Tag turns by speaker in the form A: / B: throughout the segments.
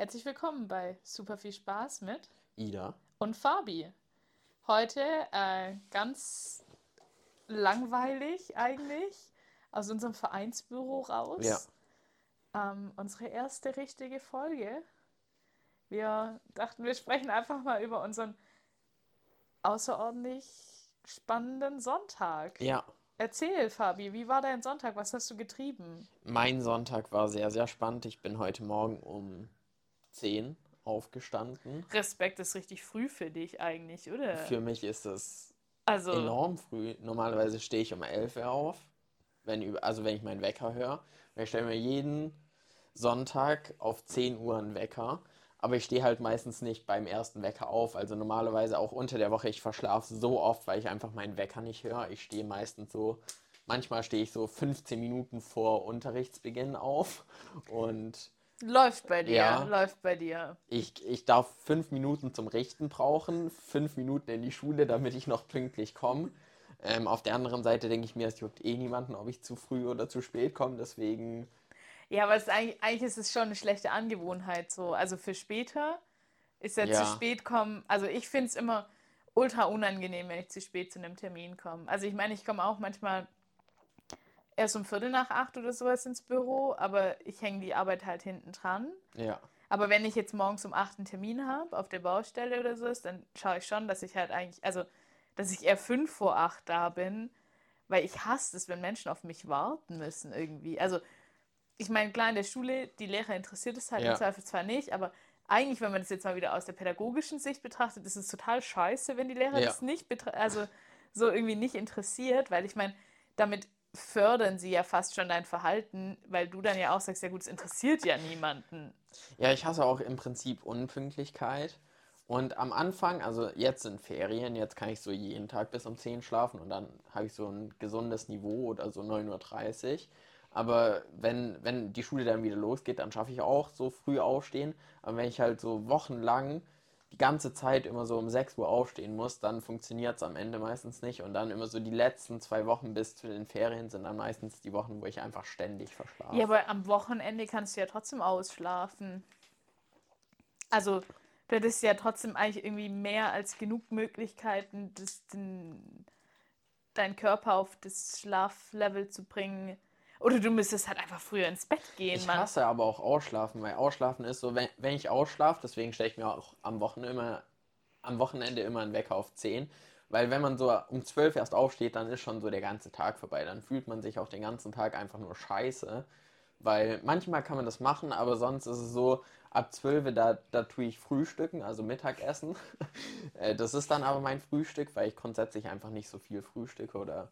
A: Herzlich willkommen bei Super viel Spaß mit
B: Ida.
A: und Fabi. Heute äh, ganz langweilig eigentlich aus unserem Vereinsbüro raus.
B: Ja.
A: Ähm, unsere erste richtige Folge. Wir dachten, wir sprechen einfach mal über unseren außerordentlich spannenden Sonntag.
B: Ja,
A: Erzähl, Fabi, wie war dein Sonntag? Was hast du getrieben?
B: mein Sonntag war sehr, sehr spannend. Ich bin heute Morgen um 10 aufgestanden.
A: Respekt ist richtig früh für dich eigentlich, oder?
B: Für mich ist es
A: also,
B: enorm früh. Normalerweise stehe ich um 11 Uhr auf, wenn, also wenn ich meinen Wecker höre. Ich stelle mir jeden Sonntag auf 10 Uhr einen Wecker. Aber ich stehe halt meistens nicht beim ersten Wecker auf. Also normalerweise auch unter der Woche. Ich verschlafe so oft, weil ich einfach meinen Wecker nicht höre. Ich stehe meistens so, manchmal stehe ich so 15 Minuten vor Unterrichtsbeginn auf. Und
A: läuft bei dir,
B: Ja.
A: läuft bei dir.
B: ich, ich darf fünf Minuten zum Richten brauchen, fünf Minuten in die Schule, damit ich noch pünktlich komme. Ähm, auf der anderen Seite denke ich mir, es juckt eh niemanden, ob ich zu früh oder zu spät komme. Deswegen,
A: Ja, aber es ist eigentlich, eigentlich ist es schon eine schlechte Angewohnheit so. Also für später ist ja,
B: Ja.
A: zu spät kommen. Also ich finde es immer ultra unangenehm, wenn ich zu spät zu einem Termin komme. Also ich meine, ich komme auch manchmal erst um Viertel nach acht oder sowas ins Büro, aber ich hänge die Arbeit halt hinten dran.
B: ja,
A: Aber wenn ich jetzt morgens um 8 einen Termin habe auf der Baustelle oder so, dann schaue ich schon, dass ich halt eigentlich, also dass ich eher fünf vor acht da bin, weil ich hasse es, wenn Menschen auf mich warten müssen irgendwie. Also ich meine, klar, in der Schule, die Lehrer interessiert es halt
B: Ja.
A: im Zweifelsfall nicht, aber eigentlich, wenn man das jetzt mal wieder aus der pädagogischen Sicht betrachtet, ist es total scheiße, wenn die Lehrer
B: Ja.
A: das nicht also so irgendwie nicht interessiert, weil ich meine, damit fördern sie ja fast schon dein Verhalten, weil du dann ja auch sagst, ja gut, es interessiert ja niemanden.
B: ja, ich hasse auch im Prinzip Unpünktlichkeit. Und am Anfang, also jetzt sind Ferien, jetzt kann ich so jeden Tag bis um 10 schlafen und dann habe ich so ein gesundes Niveau oder so 9.30 Uhr. Aber wenn, wenn die Schule dann wieder losgeht, dann schaffe ich auch so früh aufstehen. Aber wenn ich halt so wochenlang die ganze Zeit immer so um 6 Uhr aufstehen muss, dann funktioniert es am Ende meistens nicht. Und dann immer so die letzten zwei Wochen bis zu den Ferien sind dann meistens die Wochen, wo ich einfach ständig verschlafe.
A: Ja, aber am Wochenende kannst du ja trotzdem ausschlafen. Also, du hättest ja trotzdem eigentlich irgendwie mehr als genug Möglichkeiten, deinen Körper auf das Schlaflevel zu bringen. Oder du müsstest halt einfach früher ins Bett gehen,
B: Ich
A: Mann.
B: hasse aber auch Ausschlafen, weil Ausschlafen ist so, wenn, wenn ich ausschlafe, deswegen stelle ich mir auch am Wochenende immer, am Wochenende immer einen Wecker auf 10. Weil wenn man so um 12 erst aufsteht, dann ist schon so der ganze Tag vorbei. Dann fühlt man sich auch den ganzen Tag einfach nur scheiße. Weil manchmal kann man das machen, aber sonst ist es so, ab 12 da, da tue ich Frühstücken, also Mittagessen. Äh, das ist dann aber mein Frühstück, weil ich grundsätzlich einfach nicht so viel frühstücke oder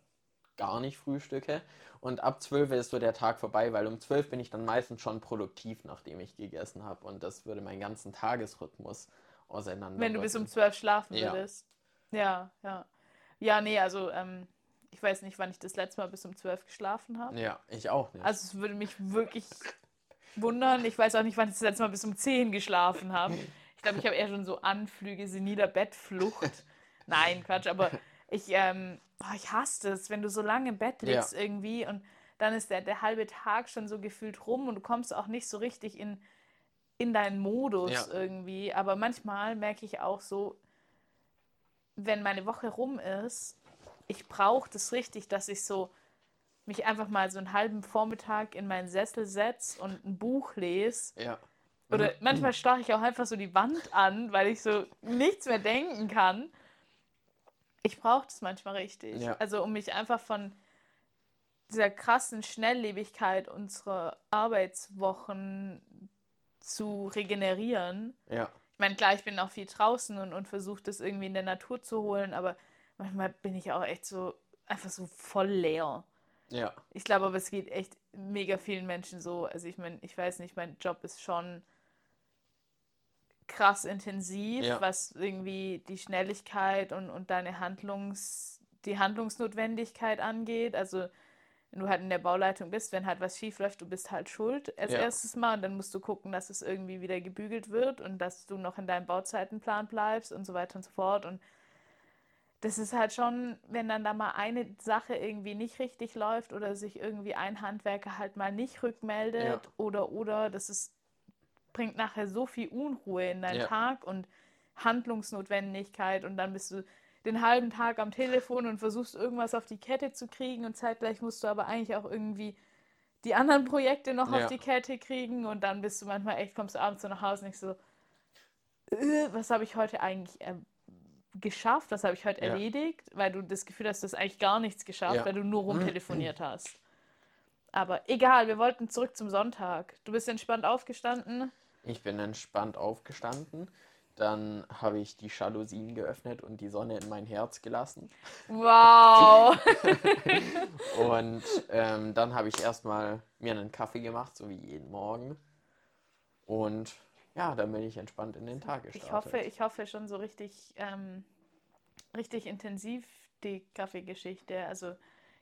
B: gar nicht frühstücke. Und ab 12 ist so der Tag vorbei, weil um 12 bin ich dann meistens schon produktiv, nachdem ich gegessen habe. Und das würde meinen ganzen Tagesrhythmus auseinander.
A: Wenn du bis um 12 schlafen
B: Ja.
A: würdest. Ja, ja. Ja, nee, also, ähm, ich weiß nicht, wann ich das letzte Mal bis um 12 geschlafen habe.
B: Ja, ich auch nicht.
A: Also es würde mich wirklich wundern. Ich weiß auch nicht, wann ich das letzte Mal bis um 10 geschlafen habe. Ich glaube, ich habe eher schon so Anflüge, seniler Bettflucht. Nein, Quatsch, aber ich, ähm, oh, ich hasse es, wenn du so lange im Bett liegst
B: Ja.
A: irgendwie und dann ist der, der halbe Tag schon so gefühlt rum und du kommst auch nicht so richtig in, in deinen Modus
B: Ja.
A: irgendwie. Aber manchmal merke ich auch so, wenn meine Woche rum ist, ich brauche das richtig, dass ich so mich einfach mal so einen halben Vormittag in meinen Sessel setze und ein Buch lese.
B: ja.
A: Oder manchmal starre ich auch einfach so die Wand an, weil ich so nichts mehr denken kann. Ich brauche das manchmal richtig.
B: Ja.
A: Also um mich einfach von dieser krassen Schnelllebigkeit unserer Arbeitswochen zu regenerieren.
B: Ja.
A: Ich meine, klar, ich bin auch viel draußen und, und versuche das irgendwie in der Natur zu holen, aber manchmal bin ich auch echt so einfach so voll leer.
B: Ja.
A: Ich glaube aber, es geht echt mega vielen Menschen so. Also ich meine, ich weiß nicht, mein Job ist schon krass intensiv,
B: Ja.
A: was irgendwie die Schnelligkeit und, und deine Handlungs, die Handlungsnotwendigkeit angeht. Also wenn du halt in der Bauleitung bist, wenn halt was schief läuft, du bist halt schuld als
B: Ja.
A: erstes Mal und dann musst du gucken, dass es irgendwie wieder gebügelt wird und dass du noch in deinem Bauzeitenplan bleibst und so weiter und so fort. Und das ist halt schon, wenn dann da mal eine Sache irgendwie nicht richtig läuft oder sich irgendwie ein Handwerker halt mal nicht rückmeldet
B: Ja.
A: oder oder das ist bringt nachher so viel Unruhe in deinen
B: Ja.
A: Tag und Handlungsnotwendigkeit und dann bist du den halben Tag am Telefon und versuchst irgendwas auf die Kette zu kriegen und zeitgleich musst du aber eigentlich auch irgendwie die anderen Projekte noch
B: Ja.
A: auf die Kette kriegen und dann bist du manchmal echt, kommst du abends so nach Hause und denkst so, äh, was habe ich heute eigentlich äh, geschafft, was habe ich heute
B: Ja.
A: erledigt, weil du das Gefühl hast, du hast eigentlich gar nichts geschafft,
B: Ja.
A: weil du nur rumtelefoniert hast. Aber egal, wir wollten zurück zum Sonntag. Du bist entspannt aufgestanden.
B: Ich bin entspannt aufgestanden. Dann habe ich die Jalousien geöffnet und die Sonne in mein Herz gelassen.
A: Wow!
B: Und ähm, dann habe ich erstmal mir einen Kaffee gemacht, so wie jeden Morgen. Und ja, dann bin ich entspannt in den Tag gestartet.
A: Ich hoffe, ich hoffe schon so richtig, ähm, richtig intensiv die Kaffeegeschichte. Also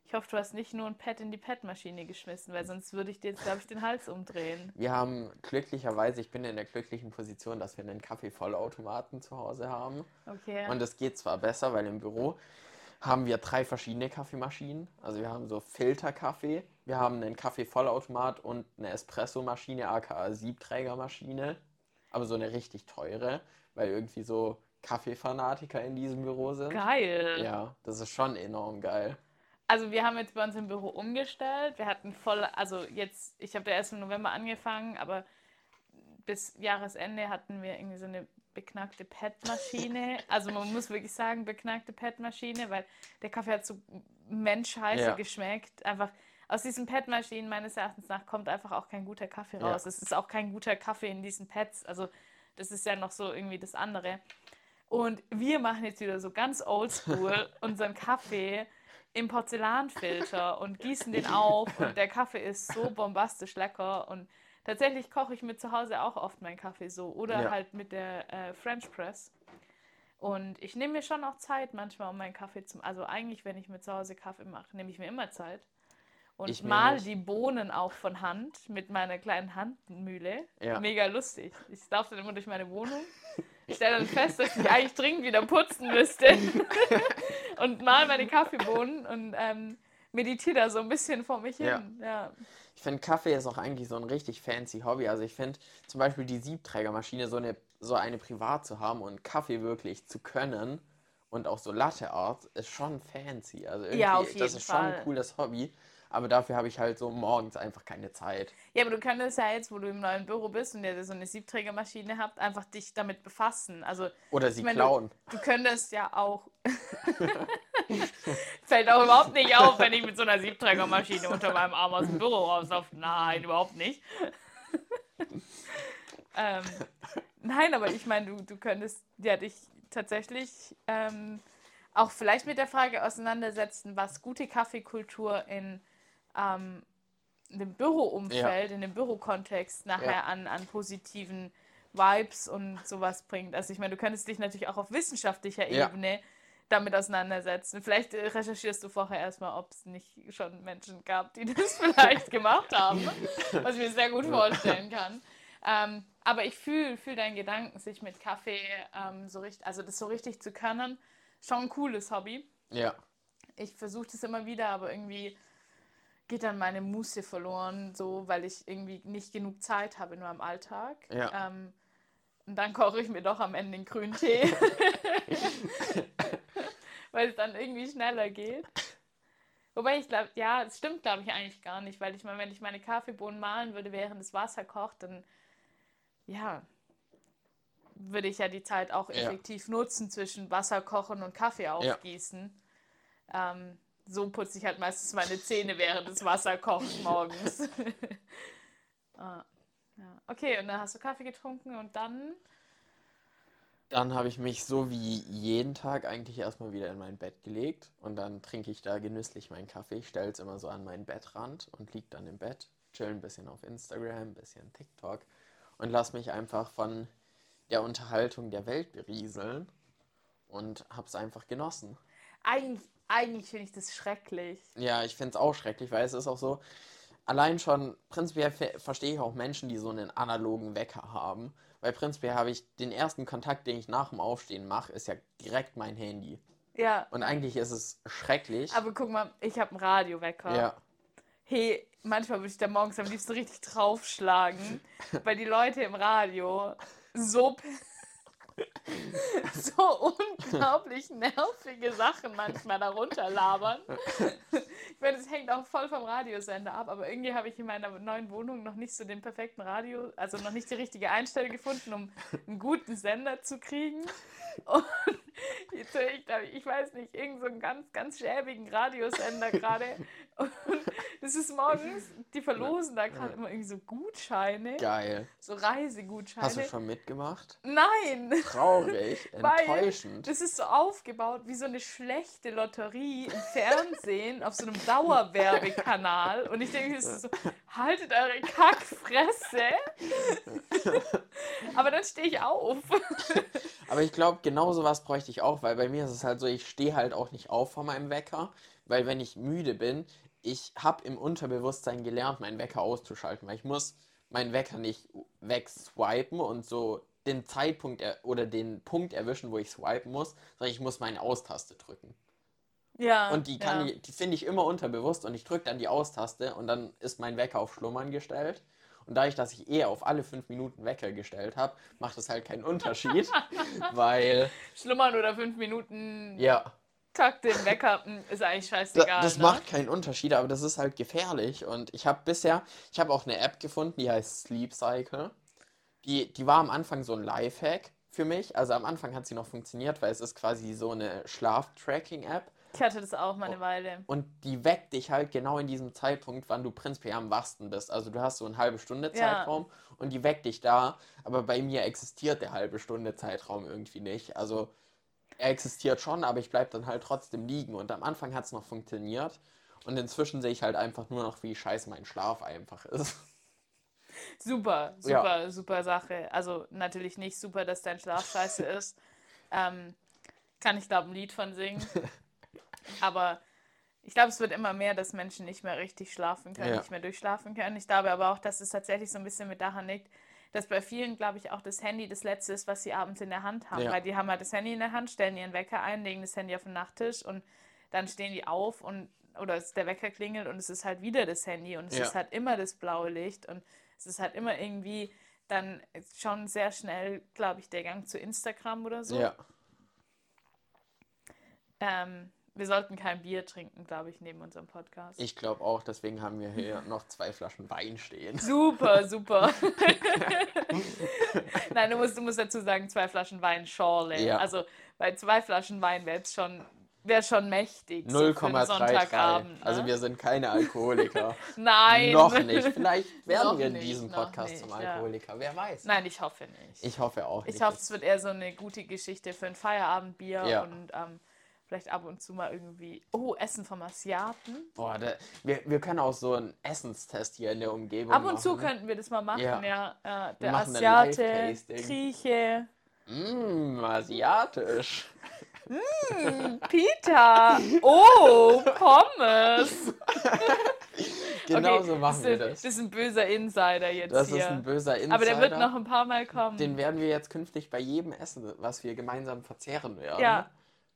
A: ich hoffe, du hast nicht nur ein Pad in die Pad-Maschine geschmissen, weil sonst würde ich dir jetzt, glaube ich, den Hals umdrehen.
B: Wir haben glücklicherweise, ich bin in der glücklichen Position, dass wir einen Kaffeevollautomaten zu Hause haben.
A: Okay.
B: Und es geht zwar besser, weil im Büro haben wir drei verschiedene Kaffeemaschinen. Also wir haben so Filterkaffee, wir haben einen Kaffeevollautomat und eine Espressomaschine, aka Siebträgermaschine. Aber so eine richtig teure, weil irgendwie so Kaffeefanatiker in diesem Büro sind.
A: Geil.
B: Ja, das ist schon enorm geil.
A: Also wir haben jetzt bei uns im Büro umgestellt. Wir hatten voll, also jetzt, ich habe ja erst im November angefangen, aber bis Jahresende hatten wir irgendwie so eine beknackte PET-Maschine. Also man muss wirklich sagen, beknackte PET-Maschine, weil der Kaffee hat so menschheiße
B: Ja.
A: geschmeckt. Einfach aus diesen PET-Maschinen meines Erachtens nach kommt einfach auch kein guter Kaffee
B: Ja.
A: raus. Es ist auch kein guter Kaffee in diesen Pads. Also das ist ja noch so irgendwie das andere. Und wir machen jetzt wieder so ganz oldschool unseren Kaffee im Porzellanfilter und gießen den auf und der Kaffee ist so bombastisch lecker und tatsächlich koche ich mir zu Hause auch oft meinen Kaffee so oder
B: Ja.
A: halt mit der äh, French Press. Und ich nehme mir schon auch Zeit manchmal, um meinen Kaffee zu Also eigentlich, wenn ich mir zu Hause Kaffee mache, nehme ich mir immer Zeit. Und
B: Ich mir
A: mal
B: nicht.
A: die Bohnen auch von Hand mit meiner kleinen Handmühle.
B: Ja.
A: Mega lustig. Ich laufe dann immer durch meine Wohnung. Ich stelle dann fest, dass ich eigentlich dringend wieder putzen müsste. Und mal meine Kaffeebohnen und ähm, meditiere da so ein bisschen vor mich
B: Ja.
A: hin. Ja.
B: Ich finde, Kaffee ist auch eigentlich so ein richtig fancy Hobby. Also ich finde zum Beispiel die Siebträgermaschine, so eine, so eine privat zu haben und Kaffee wirklich zu können und auch so Latte Art ist schon fancy. Also irgendwie,
A: Ja,
B: das ist schon
A: Fall.
B: ein cooles Hobby. Aber dafür habe ich halt so morgens einfach keine Zeit.
A: ja, aber du könntest ja jetzt, wo du im neuen Büro bist und ihr so eine Siebträgermaschine habt, einfach dich damit befassen. Also
B: Oder sie
A: Ich
B: klauen.
A: Du könntest ja auch. Fällt auch überhaupt nicht auf, wenn ich mit so einer Siebträgermaschine unter meinem Arm aus dem Büro rauslaufe. Nein, überhaupt nicht. ähm, nein, aber ich meine, du, du könntest ja dich tatsächlich ähm, auch vielleicht mit der Frage auseinandersetzen, was gute Kaffeekultur in ähm, dem Büroumfeld, in dem Bürokontext nachher
B: Ja.
A: an, an positiven Vibes und sowas bringt. Also ich meine, du könntest dich natürlich auch auf wissenschaftlicher
B: Ja.
A: Ebene damit auseinandersetzen. Vielleicht äh, recherchierst du vorher erstmal, ob es nicht schon Menschen gab, die das vielleicht gemacht haben, was ich mir sehr gut vorstellen kann. Ähm, aber ich fühle fühl deinen Gedanken, sich mit Kaffee ähm, so richtig, also das so richtig zu können, schon ein cooles Hobby.
B: Ja.
A: Ich versuche das immer wieder, aber irgendwie geht dann meine Muße verloren, so weil ich irgendwie nicht genug Zeit habe nur am Alltag.
B: Ja.
A: Ähm, und dann koche ich mir doch am Ende den grünen Tee. weil es dann irgendwie schneller geht. Wobei ich glaube, ja, es stimmt, glaube ich, eigentlich gar nicht, weil ich meine, wenn ich meine Kaffeebohnen mahlen würde, während das Wasser kocht, dann ja, würde ich ja die Zeit auch
B: Ja.
A: effektiv nutzen zwischen Wasser kochen und Kaffee aufgießen. Ähm, so putze ich halt meistens meine Zähne, während das Wasser kocht morgens. ah, ja. Okay, und dann hast du Kaffee getrunken und dann.
B: Dann habe ich mich so wie jeden Tag eigentlich erstmal wieder in mein Bett gelegt und dann trinke ich da genüsslich meinen Kaffee. Ich stelle es immer so an meinen Bettrand und liege dann im Bett, chill ein bisschen auf Instagram, ein bisschen TikTok und lass mich einfach von der Unterhaltung der Welt berieseln und habe es einfach genossen.
A: Eigentlich, eigentlich finde ich das schrecklich.
B: Ja, ich finde es auch schrecklich, weil es ist auch so, allein schon, prinzipiell ver verstehe ich auch Menschen, die so einen analogen Wecker haben. Weil prinzipiell habe ich den ersten Kontakt, den ich nach dem Aufstehen mache, ist ja direkt mein Handy.
A: Ja.
B: Und eigentlich ist es schrecklich.
A: Aber guck mal, ich habe einen Radiowecker.
B: ja,
A: Hey, manchmal würde ich da morgens am liebsten richtig draufschlagen, weil die Leute im Radio so, so unglaublich nervige Sachen manchmal darunter labern. Ich meine, es hängt auch voll vom Radiosender ab, aber irgendwie habe ich in meiner neuen Wohnung noch nicht so den perfekten Radio, also noch nicht die richtige Einstellung gefunden, um einen guten Sender zu kriegen. Und jetzt höre ich, da, ich weiß nicht, irgend so einen ganz, ganz schäbigen Radiosender gerade. Und das ist morgens, die verlosen da gerade immer irgendwie so Gutscheine.
B: Geil.
A: So Reisegutscheine.
B: Hast du schon mitgemacht?
A: Nein!
B: Traurig,
A: Weil
B: enttäuschend.
A: Das ist so aufgebaut wie so eine schlechte Lotterie im Fernsehen auf so einem Dauerwerbekanal. Und ich denke, das ist so, haltet eure Kackfresse. Aber dann stehe ich auf.
B: Aber ich glaube, genau sowas bräuchte ich auch, weil bei mir ist es halt so, ich stehe halt auch nicht auf vor meinem Wecker, weil wenn ich müde bin, ich habe im Unterbewusstsein gelernt, meinen Wecker auszuschalten, weil ich muss meinen Wecker nicht wegswipen und so den Zeitpunkt er oder den Punkt erwischen, wo ich swipen muss, sondern ich muss meine Austaste drücken.
A: Ja.
B: Und die kann
A: ja.
B: ich, die finde ich immer unterbewusst und ich drücke dann die Austaste und dann ist mein Wecker auf Schlummern gestellt. Und dadurch, dass ich eher auf alle fünf Minuten Wecker gestellt habe, macht es halt keinen Unterschied, weil
A: Schlummern oder fünf Minuten
B: ja,
A: Takt den Wecker mm, ist eigentlich
B: da,
A: scheißegal.
B: das
A: ne?
B: macht keinen Unterschied, aber das ist halt gefährlich. Und ich habe bisher, ich habe auch eine App gefunden, die heißt Sleep Cycle. Die, die war am Anfang so ein Lifehack für mich. Also am Anfang hat sie noch funktioniert, weil es ist quasi so eine Schlaf-Tracking-App.
A: Ich hatte das auch mal eine Weile.
B: Und die weckt dich halt genau in diesem Zeitpunkt, wann du prinzipiell am wachsten bist. Also du hast so eine halbe Stunde
A: Ja.
B: Zeitraum und die weckt dich da. Aber bei mir existiert der halbe Stunde Zeitraum irgendwie nicht. Also er existiert schon, aber ich bleibe dann halt trotzdem liegen. Und am Anfang hat es noch funktioniert. Und inzwischen sehe ich halt einfach nur noch, wie scheiße mein Schlaf einfach ist.
A: Super,
B: Ja.
A: super, super Sache. Also natürlich nicht super, dass dein Schlaf scheiße ist. Ähm, kann ich glaube ein Lied von singen. Aber ich glaube, es wird immer mehr, dass Menschen nicht mehr richtig schlafen können,
B: Ja.
A: nicht mehr durchschlafen können. Ich glaube aber auch, dass es tatsächlich so ein bisschen mit daran liegt, dass bei vielen, glaube ich, auch das Handy das Letzte ist, was sie abends in der Hand haben.
B: Ja.
A: Weil die haben halt das Handy in der Hand, stellen ihren Wecker ein, legen das Handy auf den Nachttisch und dann stehen die auf und oder der Wecker klingelt und es ist halt wieder das Handy und es
B: Ja.
A: ist halt immer das blaue Licht und es ist halt immer irgendwie dann schon sehr schnell, glaube ich, der Gang zu Instagram oder so.
B: Ja.
A: Ähm, wir sollten kein Bier trinken, glaube ich, neben unserem Podcast.
B: Ich glaube auch, deswegen haben wir hier noch zwei Flaschen Wein stehen.
A: Super, super. Nein, du musst, du musst dazu sagen, zwei Flaschen Wein Schorle.
B: Ja.
A: Also bei zwei Flaschen Wein wäre es schon, wär schon mächtig. so für einen
B: 0,33.
A: Sonntagabend. Ne?
B: Also wir sind keine Alkoholiker.
A: Nein.
B: Noch nicht. Vielleicht werden
A: Noch
B: wir in diesem Podcast
A: nicht,
B: zum
A: ja.
B: Alkoholiker. Wer weiß.
A: Nein, ich hoffe nicht.
B: Ich hoffe auch nicht.
A: Ich hoffe, es wird eher so eine gute Geschichte für ein Feierabendbier
B: Ja.
A: und ähm, vielleicht ab und zu mal irgendwie, oh, Essen vom Asiaten.
B: Boah, da, wir, wir können auch so einen Essenstest hier in der Umgebung
A: Ab und zu
B: machen.
A: könnten wir das mal machen,
B: Ja.
A: ja. Äh, der
B: machen
A: Asiate. Grieche,
B: Mmm, asiatisch.
A: Peter, oh, Pommes.
B: Genau
A: Okay,
B: so machen
A: das
B: wir das.
A: Das ist ein böser Insider jetzt
B: Das
A: hier.
B: ist ein böser Insider.
A: Aber der wird noch ein paar Mal kommen.
B: Den werden wir jetzt künftig bei jedem Essen, was wir gemeinsam verzehren werden.
A: ja,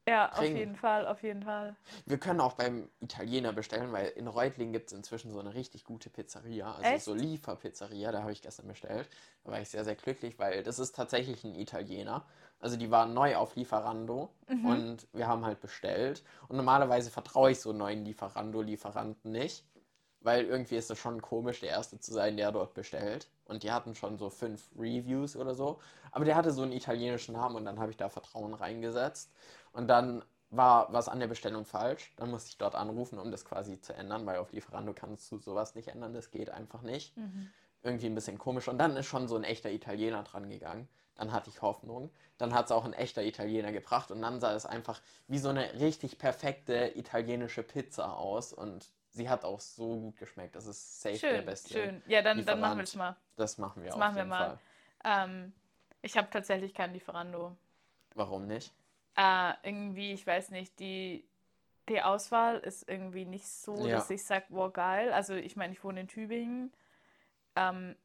A: ja, auf
B: bringen.
A: jeden Fall, auf jeden Fall.
B: Wir können auch beim Italiener bestellen, weil in Reutlingen gibt es inzwischen so eine richtig gute Pizzeria. Also
A: Echt?
B: so Lieferpizzeria, da habe ich gestern bestellt. Da war ich sehr, sehr glücklich, weil das ist tatsächlich ein Italiener. Also die waren neu auf Lieferando
A: Mhm.
B: und wir haben halt bestellt. Und normalerweise vertraue ich so neuen Lieferando-Lieferanten nicht. Weil irgendwie ist es schon komisch, der Erste zu sein, der dort bestellt. Und die hatten schon so fünf Reviews oder so. Aber der hatte so einen italienischen Namen und dann habe ich da Vertrauen reingesetzt. Und dann war was an der Bestellung falsch. Dann musste ich dort anrufen, um das quasi zu ändern, weil auf Lieferando kannst du sowas nicht ändern. Das geht einfach nicht. Irgendwie ein bisschen komisch. Und dann ist schon so ein echter Italiener dran gegangen. Dann hatte ich Hoffnung. Dann hat es auch ein echter Italiener gebracht. Und dann sah es einfach wie so eine richtig perfekte italienische Pizza aus. Und sie hat auch so gut geschmeckt. Das ist safe der
A: Schön,
B: beste.
A: schön. Ja, dann, dann machen wir das mal.
B: Das machen wir
A: Das
B: auf
A: machen wir
B: jeden
A: mal.
B: Fall.
A: Ähm, ich habe tatsächlich kein Lieferando.
B: Warum nicht?
A: Äh, irgendwie, ich weiß nicht, die, die Auswahl ist irgendwie nicht so,
B: Ja.
A: dass ich sage, wow, geil. Also ich meine, ich wohne in Tübingen. Ähm,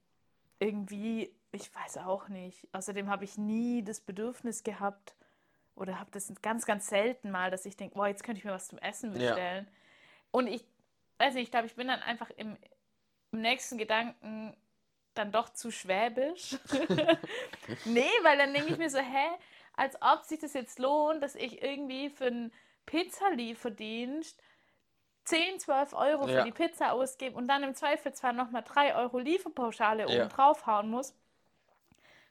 A: irgendwie, ich weiß auch nicht. Außerdem habe ich nie das Bedürfnis gehabt oder habe das ganz, ganz selten mal, dass ich denke, boah, jetzt könnte ich mir was zum Essen
B: Ja.
A: bestellen. Und ich weiß nicht, ich glaube, ich bin dann einfach im, im nächsten Gedanken dann doch zu schwäbisch. nee, weil dann denke ich mir so, hä, als ob sich das jetzt lohnt, dass ich irgendwie für einen Pizzalieferdienst 10, 12 Euro für
B: Ja.
A: die Pizza ausgebe und dann im Zweifelsfall nochmal 3 Euro Lieferpauschale
B: Ja.
A: oben draufhauen muss.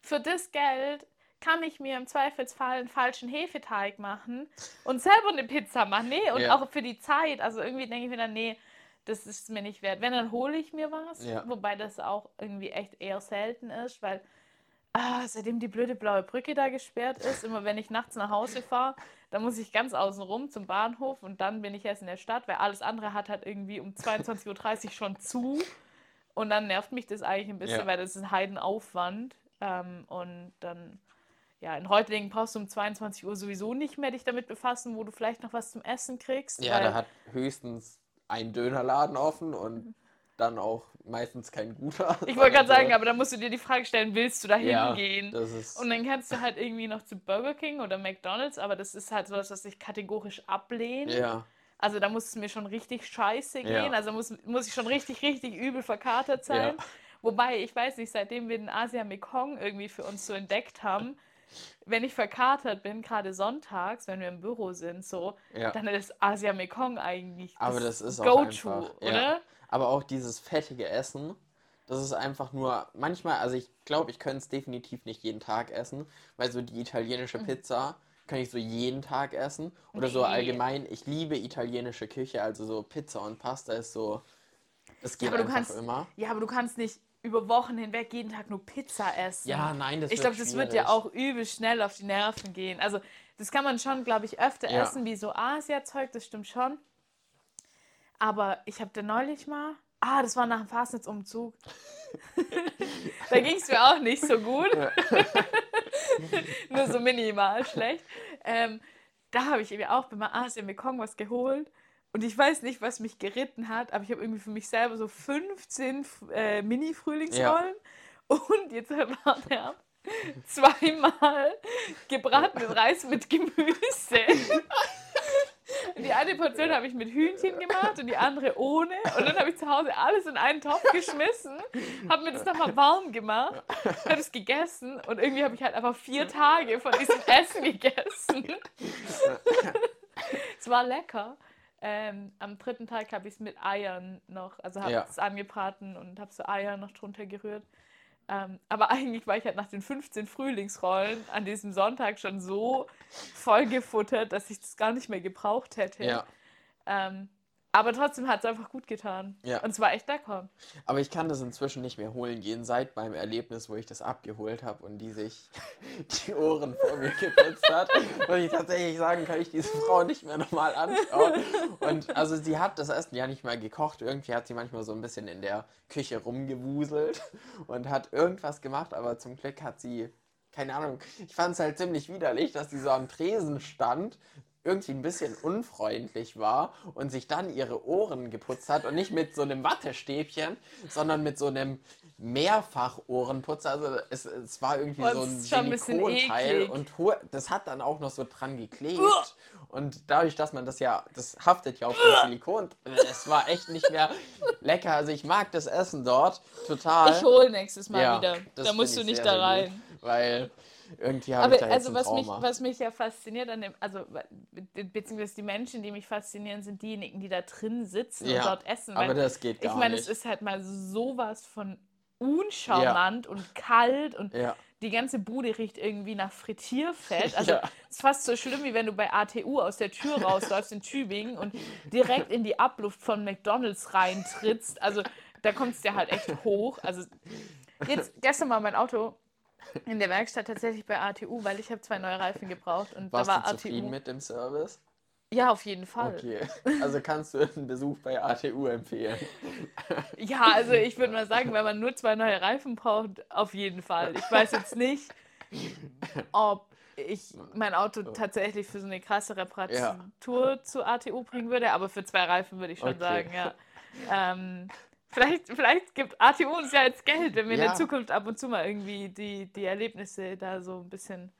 A: Für das Geld kann ich mir im Zweifelsfall einen falschen Hefeteig machen und selber eine Pizza machen. Nee, und
B: Ja.
A: auch für die Zeit. Also irgendwie denke ich mir dann, nee, das ist mir nicht wert. Wenn, dann hole ich mir was.
B: Ja.
A: Wobei das auch irgendwie echt eher selten ist, weil ah, seitdem die blöde blaue Brücke da gesperrt ist, immer wenn ich nachts nach Hause fahre, dann muss ich ganz außen rum zum Bahnhof und dann bin ich erst in der Stadt, weil alles andere hat halt irgendwie um 22.30 Uhr schon zu. Und dann nervt mich das eigentlich ein bisschen,
B: Ja.
A: weil das ist ein Heidenaufwand. Ähm, und dann, ja, in Reutlingen brauchst du um 22 Uhr sowieso nicht mehr dich damit befassen, wo du vielleicht noch was zum Essen kriegst.
B: Ja, da hat höchstens ein Dönerladen offen und dann auch meistens kein guter.
A: ich wollte gerade
B: Also,
A: sagen, aber da musst du dir die Frage stellen, willst du da
B: ja,
A: hingehen?
B: Das ist,
A: Und dann kannst du halt irgendwie noch zu Burger King oder McDonalds, aber das ist halt sowas, was ich kategorisch ablehne.
B: ja,
A: Also da muss es mir schon richtig scheiße gehen.
B: Ja.
A: Also muss, muss ich schon richtig, richtig übel verkatert sein.
B: Ja.
A: Wobei, ich weiß nicht, seitdem wir den Asia Mekong irgendwie für uns so entdeckt haben, wenn ich verkatert bin, gerade sonntags, wenn wir im Büro sind, so,
B: ja.
A: dann ist Asia Mekong eigentlich
B: Aber das ist auch
A: Go-To,
B: ja.
A: oder?
B: Aber auch dieses fettige Essen, das ist einfach nur, manchmal, also ich glaube, ich könnte es definitiv nicht jeden Tag essen, weil so die italienische Pizza kann ich so jeden Tag essen. Oder so
A: Nee.
B: allgemein, ich liebe italienische Küche, also so Pizza und Pasta ist so, es geht
A: aber du
B: einfach
A: kannst-
B: immer.
A: Ja, aber du kannst nicht über Wochen hinweg jeden Tag nur Pizza essen.
B: Ja, nein, das
A: Ich
B: wird
A: glaube, das wird ja
B: schwierig.
A: auch übel schnell auf die Nerven gehen. Also, das kann man schon, glaube ich, öfter
B: Ja.
A: essen, wie so Asia-Zeug, das stimmt schon. Aber ich habe da neulich mal. Ah, das war nach dem Fastnetzumzug. da ging es mir auch nicht so gut. Nur so minimal schlecht. Ähm, da habe ich eben auch beim Asia Mekong was geholt. Und ich weiß nicht, was mich geritten hat, aber ich habe irgendwie für mich selber so 15 äh, Mini-Frühlingsrollen. Und jetzt war der zweimal gebratenes Reis mit Gemüse. Und die eine Portion habe ich mit Hühnchen gemacht und die andere ohne. Und dann habe ich zu Hause alles in einen Topf geschmissen, habe mir das nochmal warm gemacht, habe es gegessen und irgendwie habe ich halt einfach vier Tage von diesem Essen gegessen. es war lecker. Ähm, am dritten Tag habe ich es mit Eiern noch, also habe
B: Ja.
A: es angebraten und habe so Eier noch drunter gerührt. Ähm, aber eigentlich war ich halt nach den 15 Frühlingsrollen an diesem Sonntag schon so voll gefuttert, dass ich das gar nicht mehr gebraucht hätte.
B: Ja,
A: Ähm, aber trotzdem hat es einfach gut getan.
B: Ja.
A: Und es war echt lecker.
B: aber ich kann das inzwischen nicht mehr holen gehen, seit meinem Erlebnis, wo ich das abgeholt habe und die sich die Ohren vor mir geputzt hat. Und ich tatsächlich sagen kann, ich diese Frau nicht mehr normal anschauen. Und also sie hat das Essen ja nicht mal gekocht. Irgendwie hat sie manchmal so ein bisschen in der Küche rumgewuselt und hat irgendwas gemacht, aber zum Glück hat sie, keine Ahnung, ich fand es halt ziemlich widerlich, dass sie so am Tresen stand, irgendwie ein bisschen unfreundlich war und sich dann ihre Ohren geputzt hat und nicht mit so einem Wattestäbchen, sondern mit so einem Mehrfach-Ohrenputzer. Also es, es war irgendwie
A: Oh,
B: so ein Silikonteil und das hat dann auch noch so dran geklebt. Und dadurch, dass man das ja, das haftet ja auf dem Silikon, es war echt nicht mehr lecker. Also ich mag das Essen dort total.
A: Ich hole nächstes Mal
B: Ja,
A: wieder. Da musst du nicht
B: sehr,
A: da
B: sehr gut,
A: rein.
B: Weil irgendwie habe ich da jetzt
A: also
B: ein
A: was mich,
B: Trauma.
A: was mich ja fasziniert an dem, also be- beziehungsweise die Menschen, die mich faszinieren, sind diejenigen, die da drin sitzen
B: Ja,
A: und dort essen.
B: aber das geht
A: ich
B: gar
A: meine,
B: nicht.
A: es ist halt mal sowas von uncharmant und kalt und
B: ja.
A: die ganze Bude riecht irgendwie nach Frittierfett. Also
B: Ja.
A: es ist fast so schlimm, wie wenn du bei ATU aus der Tür rausläufst in Tübingen und direkt in die Abluft von McDonalds reintrittst. Also da kommt es dir halt echt hoch. Also jetzt gestern war mein Auto in der Werkstatt tatsächlich bei ATU, weil ich habe zwei neue Reifen gebraucht und
B: Warst
A: da war
B: du zufrieden
A: ATU.
B: mit dem Service?
A: Ja, auf jeden Fall.
B: Okay. Also kannst du einen Besuch bei ATU empfehlen.
A: Ja, also ich würde mal sagen, wenn man nur zwei neue Reifen braucht, auf jeden Fall. Ich weiß jetzt nicht, ob ich mein Auto tatsächlich für so eine krasse Reparatur zu ATU bringen würde, aber für zwei Reifen würde ich schon
B: Okay.
A: sagen, ja. Ähm, vielleicht, vielleicht gibt ATU uns ja jetzt Geld, wenn wir in
B: Ja.
A: der Zukunft ab und zu mal irgendwie die, die Erlebnisse da so ein bisschen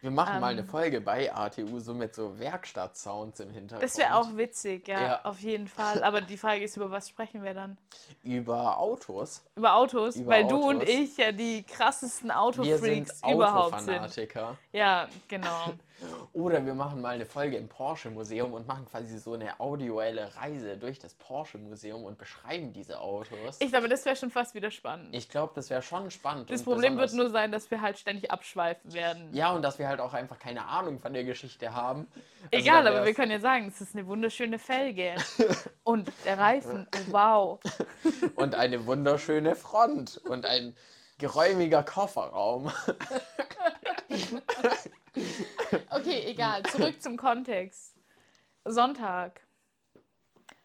B: Wir machen mal
A: Ähm.
B: eine Folge bei ATU so mit so Werkstatt-Sounds im Hintergrund.
A: Das wäre auch witzig, ja,
B: Ja.
A: auf jeden Fall. Aber die Frage ist, über was sprechen wir dann?
B: Über Autos.
A: Über Autos,
B: Über
A: weil du und
B: Autos.
A: ich ja die krassesten
B: Wir
A: Autofreaks
B: sind
A: überhaupt sind.
B: Autofanatiker.
A: Ja, genau.
B: Oder wir machen mal eine Folge im Porsche-Museum und machen quasi so eine audioelle Reise durch das Porsche-Museum und beschreiben diese Autos.
A: Ich glaube, das wäre schon fast wieder spannend.
B: Ich glaube, das wäre schon spannend.
A: das Problem wird nur sein, dass wir halt ständig abschweifen werden.
B: Ja, und dass wir halt auch einfach keine Ahnung von der Geschichte haben. Also
A: Egal, aber wir können ja sagen, es ist eine wunderschöne Felge. Und der Reifen, oh, wow.
B: Und eine wunderschöne Front und ein geräumiger Kofferraum.
A: Okay, egal. Zurück zum Kontext. Sonntag.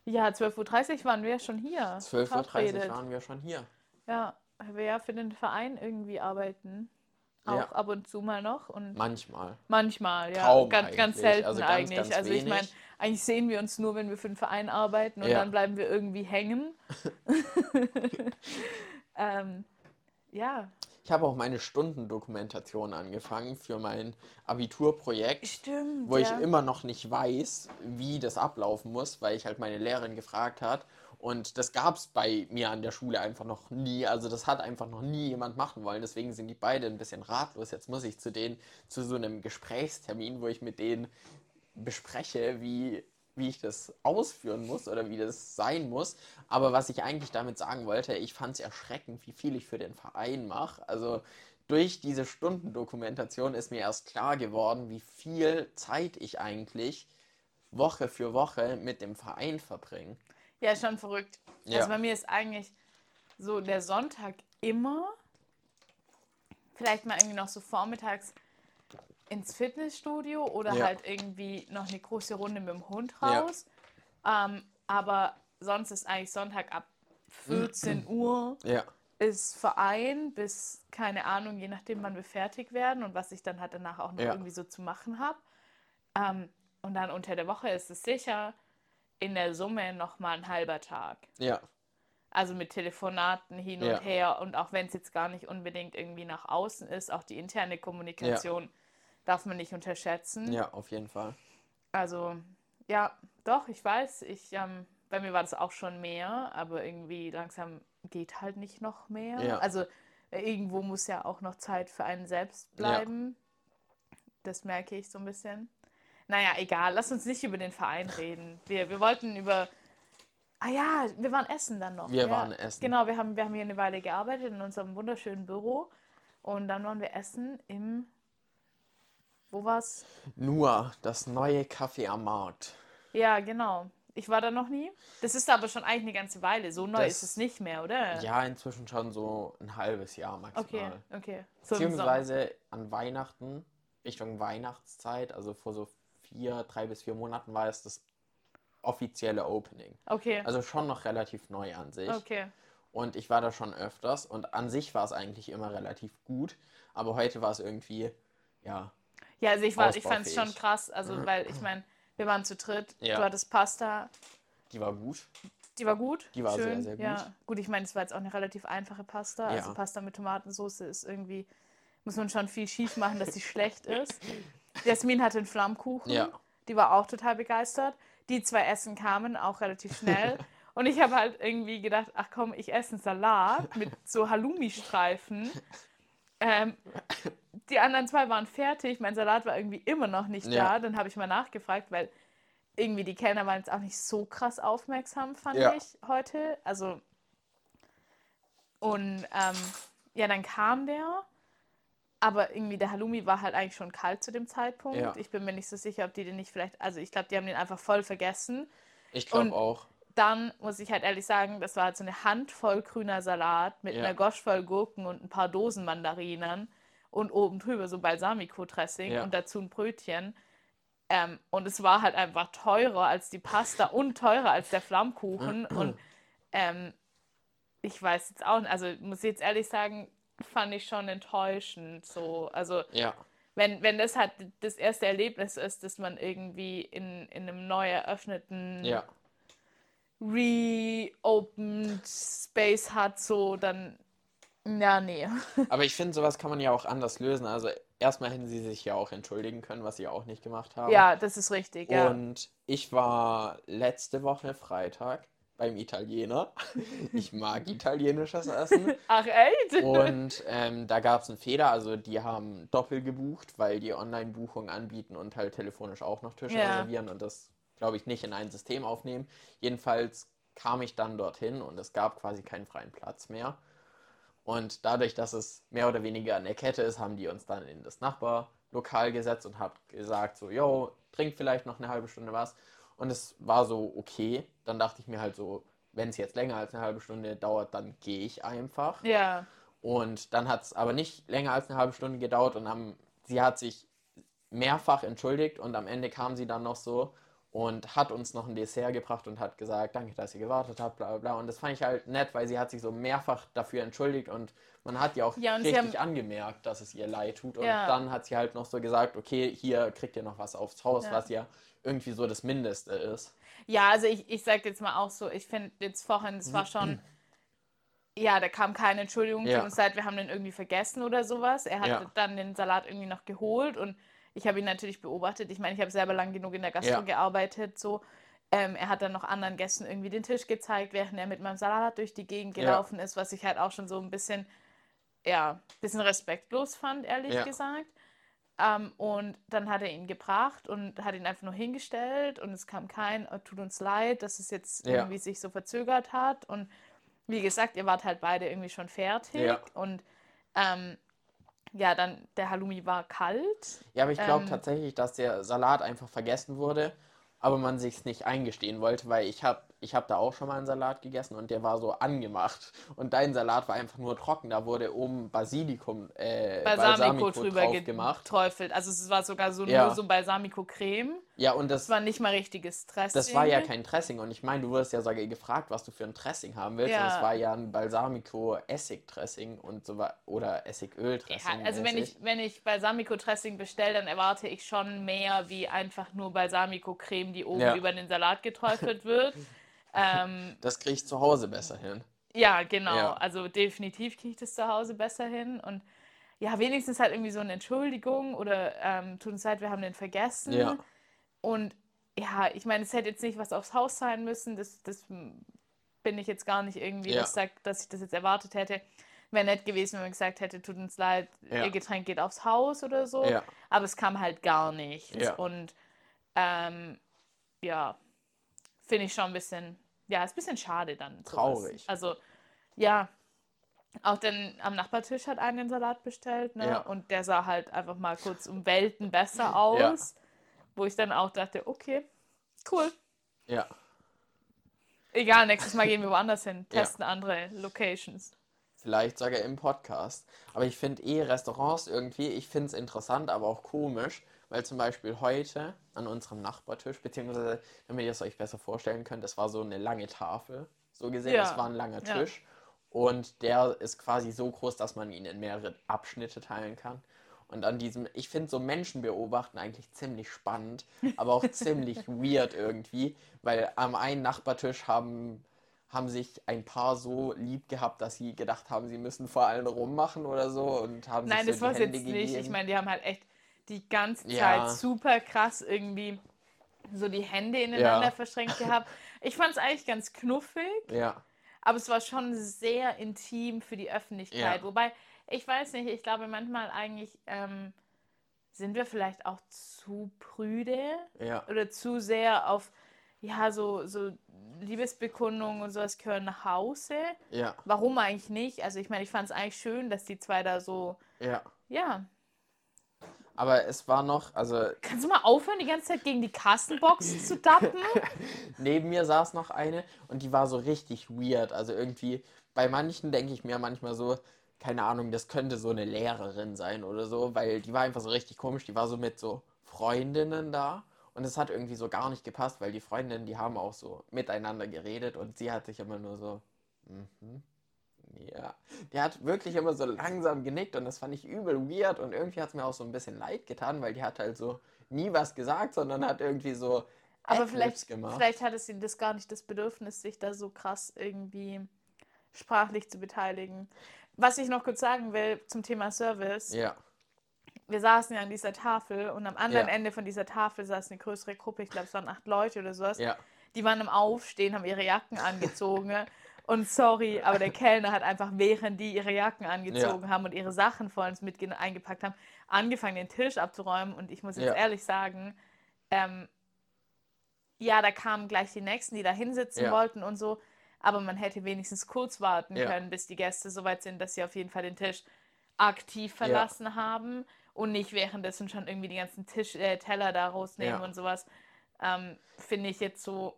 A: Ja, 12.30 Uhr waren wir schon hier.
B: 12.30 Uhr waren wir schon hier.
A: Ja, wir ja für den Verein irgendwie arbeiten. Auch
B: Ja.
A: ab und zu mal noch. Und
B: Manchmal.
A: manchmal, ja.
B: Kaum
A: ganz, ganz
B: eigentlich.
A: selten
B: Also ganz,
A: eigentlich.
B: ganz
A: also ich meine, eigentlich sehen wir uns nur, wenn wir für den Verein arbeiten und
B: Ja.
A: dann bleiben wir irgendwie hängen. ähm, ja,
B: Ich habe auch meine Stundendokumentation angefangen für mein Abiturprojekt.
A: stimmt.
B: wo
A: ja.
B: ich immer noch nicht weiß, wie das ablaufen muss, weil ich halt meine Lehrerin gefragt hat. Und das gab es bei mir an der Schule einfach noch nie. Also das hat einfach noch nie jemand machen wollen. Deswegen sind die beide ein bisschen ratlos. Jetzt muss ich zu denen, zu so einem Gesprächstermin, wo ich mit denen bespreche, wie, wie ich das ausführen muss oder wie das sein muss. Aber was ich eigentlich damit sagen wollte, ich fand es erschreckend, wie viel ich für den Verein mache. Also durch diese Stundendokumentation ist mir erst klar geworden, wie viel Zeit ich eigentlich Woche für Woche mit dem Verein verbringe.
A: Ja, schon verrückt.
B: Ja.
A: Also bei mir ist eigentlich so der Sonntag immer, vielleicht mal irgendwie noch so vormittags ins Fitnessstudio oder
B: Ja.
A: halt irgendwie noch eine große Runde mit dem Hund
B: Ja.
A: raus. Ähm, aber sonst ist eigentlich Sonntag ab 14 Uhr
B: Ja,
A: ist Verein bis, keine Ahnung, je nachdem, wann wir fertig werden und was ich dann halt danach auch noch
B: Ja.
A: irgendwie so zu machen habe. Ähm, und dann unter der Woche ist es sicher in der Summe nochmal ein halber Tag.
B: ja,
A: Also mit Telefonaten hin und
B: Ja.
A: her und auch wenn es jetzt gar nicht unbedingt irgendwie nach außen ist, auch die interne Kommunikation darf man nicht unterschätzen.
B: ja, auf jeden Fall.
A: Also ja, doch, ich weiß, ich, ähm, bei mir war das auch schon mehr, aber irgendwie langsam geht halt nicht noch mehr.
B: Ja.
A: Also irgendwo muss ja auch noch Zeit für einen selbst bleiben. Das merke ich so ein bisschen. Naja, egal, lass uns nicht über den Verein reden. Wir, wir wollten über. Ah ja, wir waren essen dann noch.
B: Wir
A: ja.
B: waren essen.
A: Genau, wir haben, wir haben hier eine Weile gearbeitet in unserem wunderschönen Büro. Und dann waren wir essen im. Wo war's?
B: Nur das neue Café am Markt.
A: Ja, genau. Ich war da noch nie. Das ist aber schon eigentlich eine ganze Weile. So neu
B: Das-
A: ist es nicht mehr, oder?
B: Ja, inzwischen schon so ein halbes Jahr
A: Okay,
B: maximal.
A: okay. So im Sommer.
B: Beziehungsweise an Weihnachten, Richtung Weihnachtszeit, also vor so vier, drei bis vier Monaten war es das offizielle Opening.
A: Okay.
B: Also schon noch relativ neu an sich.
A: okay.
B: Und ich war da schon öfters und an sich war es eigentlich immer relativ gut. Aber heute war es irgendwie, ja,
A: Ja, also ich, war, ich fand es schon krass. Also, weil ich meine, wir waren zu dritt.
B: Ja.
A: Du hattest Pasta.
B: die war gut.
A: Die war gut.
B: Die war sehr,
A: schön.
B: sehr gut.
A: Ja, gut, ich meine, es war jetzt auch eine relativ einfache Pasta. Also
B: Ja.
A: Pasta mit Tomatensauce ist irgendwie, muss man schon viel schief machen, dass sie schlecht ist. Jasmin hatte einen Flammkuchen.
B: Ja.
A: Die war auch total begeistert. Die zwei Essen kamen auch relativ schnell. Und ich habe halt irgendwie gedacht, ach komm, ich esse einen Salat mit so Halloumi-Streifen. Ähm, die anderen zwei waren fertig. Mein Salat war irgendwie immer noch nicht
B: Ja.
A: da. Dann habe ich mal nachgefragt, weil irgendwie die Kellner waren jetzt auch nicht so krass aufmerksam, fand
B: Ja.
A: ich heute. Also und ähm, ja, dann kam der, aber irgendwie der Halloumi war halt eigentlich schon kalt zu dem Zeitpunkt.
B: Ja.
A: Ich bin mir nicht so sicher, ob die den nicht vielleicht, also ich glaube, die haben den einfach voll vergessen.
B: Ich glaube auch.
A: Dann muss ich halt ehrlich sagen, das war halt so eine Handvoll grüner Salat mit
B: Ja.
A: einer Gosch voll Gurken und ein paar Dosen Mandarinen und oben drüber so Balsamico-Dressing
B: Ja.
A: und dazu ein Brötchen. Ähm, und es war halt einfach teurer als die Pasta und teurer als der Flammkuchen. und ähm, ich weiß jetzt auch nicht, also muss ich jetzt ehrlich sagen, fand ich schon enttäuschend. So, also
B: Ja,
A: wenn, wenn das halt das erste Erlebnis ist, dass man irgendwie in, in einem neu eröffneten
B: ja,
A: reopened Space hat, so dann. Ja, nee.
B: Aber ich finde, sowas kann man ja auch anders lösen. Also erstmal hätten sie sich ja auch entschuldigen können, was sie auch nicht gemacht haben.
A: Ja, das ist richtig, ja.
B: Und ich war letzte Woche Freitag beim Italiener. Ich mag italienisches Essen.
A: Ach echt?
B: Und ähm, da gab es einen Fehler, also die haben doppelt gebucht, weil die Online-Buchung anbieten und halt telefonisch auch noch Tische
A: Ja.
B: reservieren und das, glaube ich, nicht in ein System aufnehmen. Jedenfalls kam ich dann dorthin und es gab quasi keinen freien Platz mehr. Und dadurch, dass es mehr oder weniger an der Kette ist, haben die uns dann in das Nachbarlokal gesetzt und haben gesagt, so, yo, trink vielleicht noch eine halbe Stunde was. Und es war so okay. Dann dachte ich mir halt so, wenn es jetzt länger als eine halbe Stunde dauert, dann gehe ich einfach.
A: Ja.
B: Und dann hat es aber nicht länger als eine halbe Stunde gedauert und am, sie hat sich mehrfach entschuldigt und am Ende kam sie dann noch so und hat uns noch ein Dessert gebracht und hat gesagt, danke, dass ihr gewartet habt, bla bla bla. Und das fand ich halt nett, weil sie hat sich so mehrfach dafür entschuldigt und man hat ja auch
A: Ja,
B: richtig
A: haben-
B: angemerkt, dass es ihr leid tut. Und
A: Ja.
B: dann hat sie halt noch so gesagt, okay, hier kriegt ihr noch was aufs Haus,
A: Ja.
B: was ja irgendwie so das Mindeste ist.
A: Ja, also ich, ich sag jetzt mal auch so, ich finde jetzt vorhin, es war schon, ja, da kam keine Entschuldigung, tut uns leid, wir haben den irgendwie vergessen oder sowas. Er hat dann den Salat irgendwie noch geholt und ich habe ihn natürlich beobachtet. Ich meine, ich habe selber lang genug in der Gastro
B: Ja.
A: gearbeitet, so. Ähm, er hat dann noch anderen Gästen irgendwie den Tisch gezeigt, während er mit meinem Salat durch die Gegend
B: Ja.
A: gelaufen ist, was ich halt auch schon so ein bisschen, ja, bisschen respektlos fand, ehrlich
B: Ja.
A: gesagt. Ähm, und dann hat er ihn gebracht und hat ihn einfach nur hingestellt und es kam kein, oh, tut uns leid, dass es jetzt
B: Ja.
A: irgendwie sich so verzögert hat. Und wie gesagt, ihr wart halt beide irgendwie schon fertig.
B: Ja.
A: Und ähm, ja, dann der Halloumi war kalt.
B: Ja, aber ich glaube
A: Ähm,
B: tatsächlich, dass der Salat einfach vergessen wurde, aber man sich es nicht eingestehen wollte, weil ich habe ich hab da auch schon mal einen Salat gegessen und der war so angemacht. Und dein Salat war einfach nur trocken. Da wurde oben Basilikum, äh,
A: Balsamico drüber
B: drauf gemacht.
A: geträufelt. Also es war sogar so
B: Ja.
A: nur so Balsamico-Creme.
B: Ja, und
A: Es
B: das,
A: war nicht mal richtiges Dressing.
B: das war ja kein Dressing. Und ich meine, du wurdest ja sogar gefragt, was du für ein Dressing haben willst. Und
A: Ja.
B: es war ja ein Balsamico-Essig-Dressing und so oder Essigöl-Dressing.
A: Ja, also wenn ich, wenn ich Balsamico-Dressing bestelle, dann erwarte ich schon mehr wie einfach nur Balsamico-Creme, die oben über den Salat geträufelt wird. ähm,
B: Das kriege ich zu Hause besser hin.
A: ja, genau.
B: Ja.
A: Also definitiv kriege ich das zu Hause besser hin. Und ja, wenigstens halt irgendwie so eine Entschuldigung oder ähm, tut uns leid, wir haben den vergessen.
B: Ja.
A: Und ja, ich meine, es hätte jetzt nicht was aufs Haus sein müssen. Das, das bin ich jetzt gar nicht irgendwie,
B: Ja.
A: dass, dass ich das jetzt erwartet hätte. Wäre nett gewesen, wenn man gesagt hätte, tut uns leid,
B: Ja.
A: ihr Getränk geht aufs Haus oder so.
B: Ja.
A: Aber es kam halt gar nicht.
B: Ja.
A: Und ähm, ja, finde ich schon ein bisschen, ja, ist ein bisschen schade dann. sowas.
B: Traurig.
A: Also, ja. Auch dann am Nachbartisch hat einen den Salat bestellt, ne?
B: Ja.
A: Und der sah halt einfach mal kurz um Welten besser aus. Wo ich dann auch dachte, okay, cool.
B: Ja.
A: Egal, nächstes Mal gehen wir woanders hin,
B: Ja.
A: testen andere Locations.
B: Vielleicht sogar im Podcast. Aber ich finde eh Restaurants irgendwie, ich finde es interessant, aber auch komisch, weil zum Beispiel heute an unserem Nachbartisch, beziehungsweise, damit ihr es euch besser vorstellen könnt, das war so eine lange Tafel, so gesehen,
A: Ja,
B: es war ein langer
A: ja.
B: Tisch. Und der ist quasi so groß, dass man ihn in mehrere Abschnitte teilen kann. Und an diesem, ich finde so Menschen beobachten eigentlich ziemlich spannend, aber auch ziemlich weird irgendwie, weil am einen Nachbartisch haben, haben sich ein Paar so lieb gehabt, dass sie gedacht haben, sie müssen vor allen rummachen oder so und haben
A: Nein,
B: sich
A: das
B: so
A: war
B: die
A: es
B: Hände
A: jetzt nicht. Ich
B: gegeben.
A: meine, die haben halt echt die ganze
B: Ja.
A: Zeit super krass irgendwie so die Hände ineinander
B: Ja.
A: verschränkt gehabt. Ich fand es eigentlich ganz knuffig,
B: Ja,
A: aber es war schon sehr intim für die Öffentlichkeit.
B: Ja.
A: Wobei, ich weiß nicht, ich glaube manchmal eigentlich ähm, sind wir vielleicht auch zu prüde
B: ja,
A: oder zu sehr auf, ja, so, so Liebesbekundungen und sowas gehören nach Hause.
B: ja,
A: Warum eigentlich nicht? Also ich meine, ich fand es eigentlich schön, dass die zwei da so,
B: ja.
A: ja,
B: Aber es war noch, also
A: Kannst du mal aufhören, die ganze Zeit gegen die Kassenbox zu dappen?
B: neben mir saß noch eine und die war so richtig weird. Also irgendwie, bei manchen denke ich mir manchmal so, keine Ahnung, das könnte so eine Lehrerin sein oder so, weil die war einfach so richtig komisch. Die war so mit so Freundinnen da und es hat irgendwie so gar nicht gepasst, weil die Freundinnen, die haben auch so miteinander geredet und sie hat sich immer nur so, mhm. Ja, die hat wirklich immer so langsam genickt und das fand ich übel weird und irgendwie hat es mir auch so ein bisschen leid getan, weil die hat halt so nie was gesagt, sondern hat irgendwie so
A: Aber vielleicht,
B: gemacht.
A: vielleicht hatte sie das gar nicht das Bedürfnis, sich da so krass irgendwie sprachlich zu beteiligen. Was ich noch kurz sagen will zum Thema Service.
B: Ja,
A: wir saßen ja an dieser Tafel und am anderen
B: Ja.
A: Ende von dieser Tafel saß eine größere Gruppe, ich glaube, es waren acht Leute oder sowas.
B: Ja.
A: Die waren im Aufstehen, haben ihre Jacken angezogen. Und sorry, aber der Kellner hat einfach, während die ihre Jacken angezogen haben und ihre Sachen vor uns mit eingepackt haben, angefangen, den Tisch abzuräumen. Und ich muss jetzt
B: Ja.
A: ehrlich sagen, ähm, ja, da kamen gleich die Nächsten, die da hinsitzen
B: Ja.
A: wollten und so. Aber man hätte wenigstens kurz warten
B: Ja.
A: können, bis die Gäste so weit sind, dass sie auf jeden Fall den Tisch aktiv verlassen haben und nicht währenddessen schon irgendwie die ganzen Tisch, äh, Teller da rausnehmen
B: Ja.
A: und sowas. Ähm, Finde ich jetzt so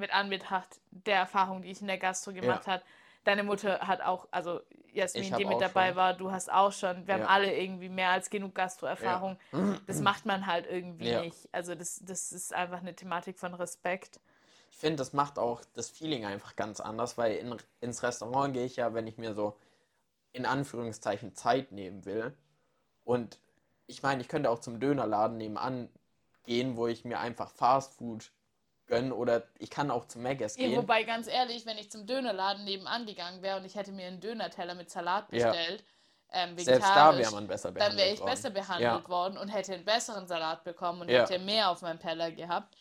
A: mit Anbetracht der Erfahrung, die ich in der Gastro gemacht
B: Ja.
A: habe. Deine Mutter hat auch, also Jasmin, die mit dabei
B: schon.
A: war, du hast auch schon. Wir
B: Ja.
A: haben alle irgendwie mehr als genug Gastro-Erfahrung. Das macht man halt irgendwie
B: Ja.
A: nicht. Also das, das ist einfach eine Thematik von Respekt.
B: Ich finde, das macht auch das Feeling einfach ganz anders, weil in, ins Restaurant gehe ich ja, wenn ich mir so in Anführungszeichen Zeit nehmen will. Und ich meine, ich könnte auch zum Dönerladen nebenan gehen, wo ich mir einfach Fast Food gönne oder ich kann auch zum
A: Ja,
B: gehen.
A: wobei, ganz ehrlich, wenn ich zum Dönerladen nebenan gegangen wäre und ich hätte mir einen Dönerteller mit Salat
B: Ja.
A: bestellt, ähm,
B: Selbst da wäre man besser behandelt
A: dann wäre ich
B: worden.
A: besser behandelt
B: Ja.
A: worden und hätte einen besseren Salat bekommen und
B: Ja.
A: hätte mehr auf meinem Teller gehabt.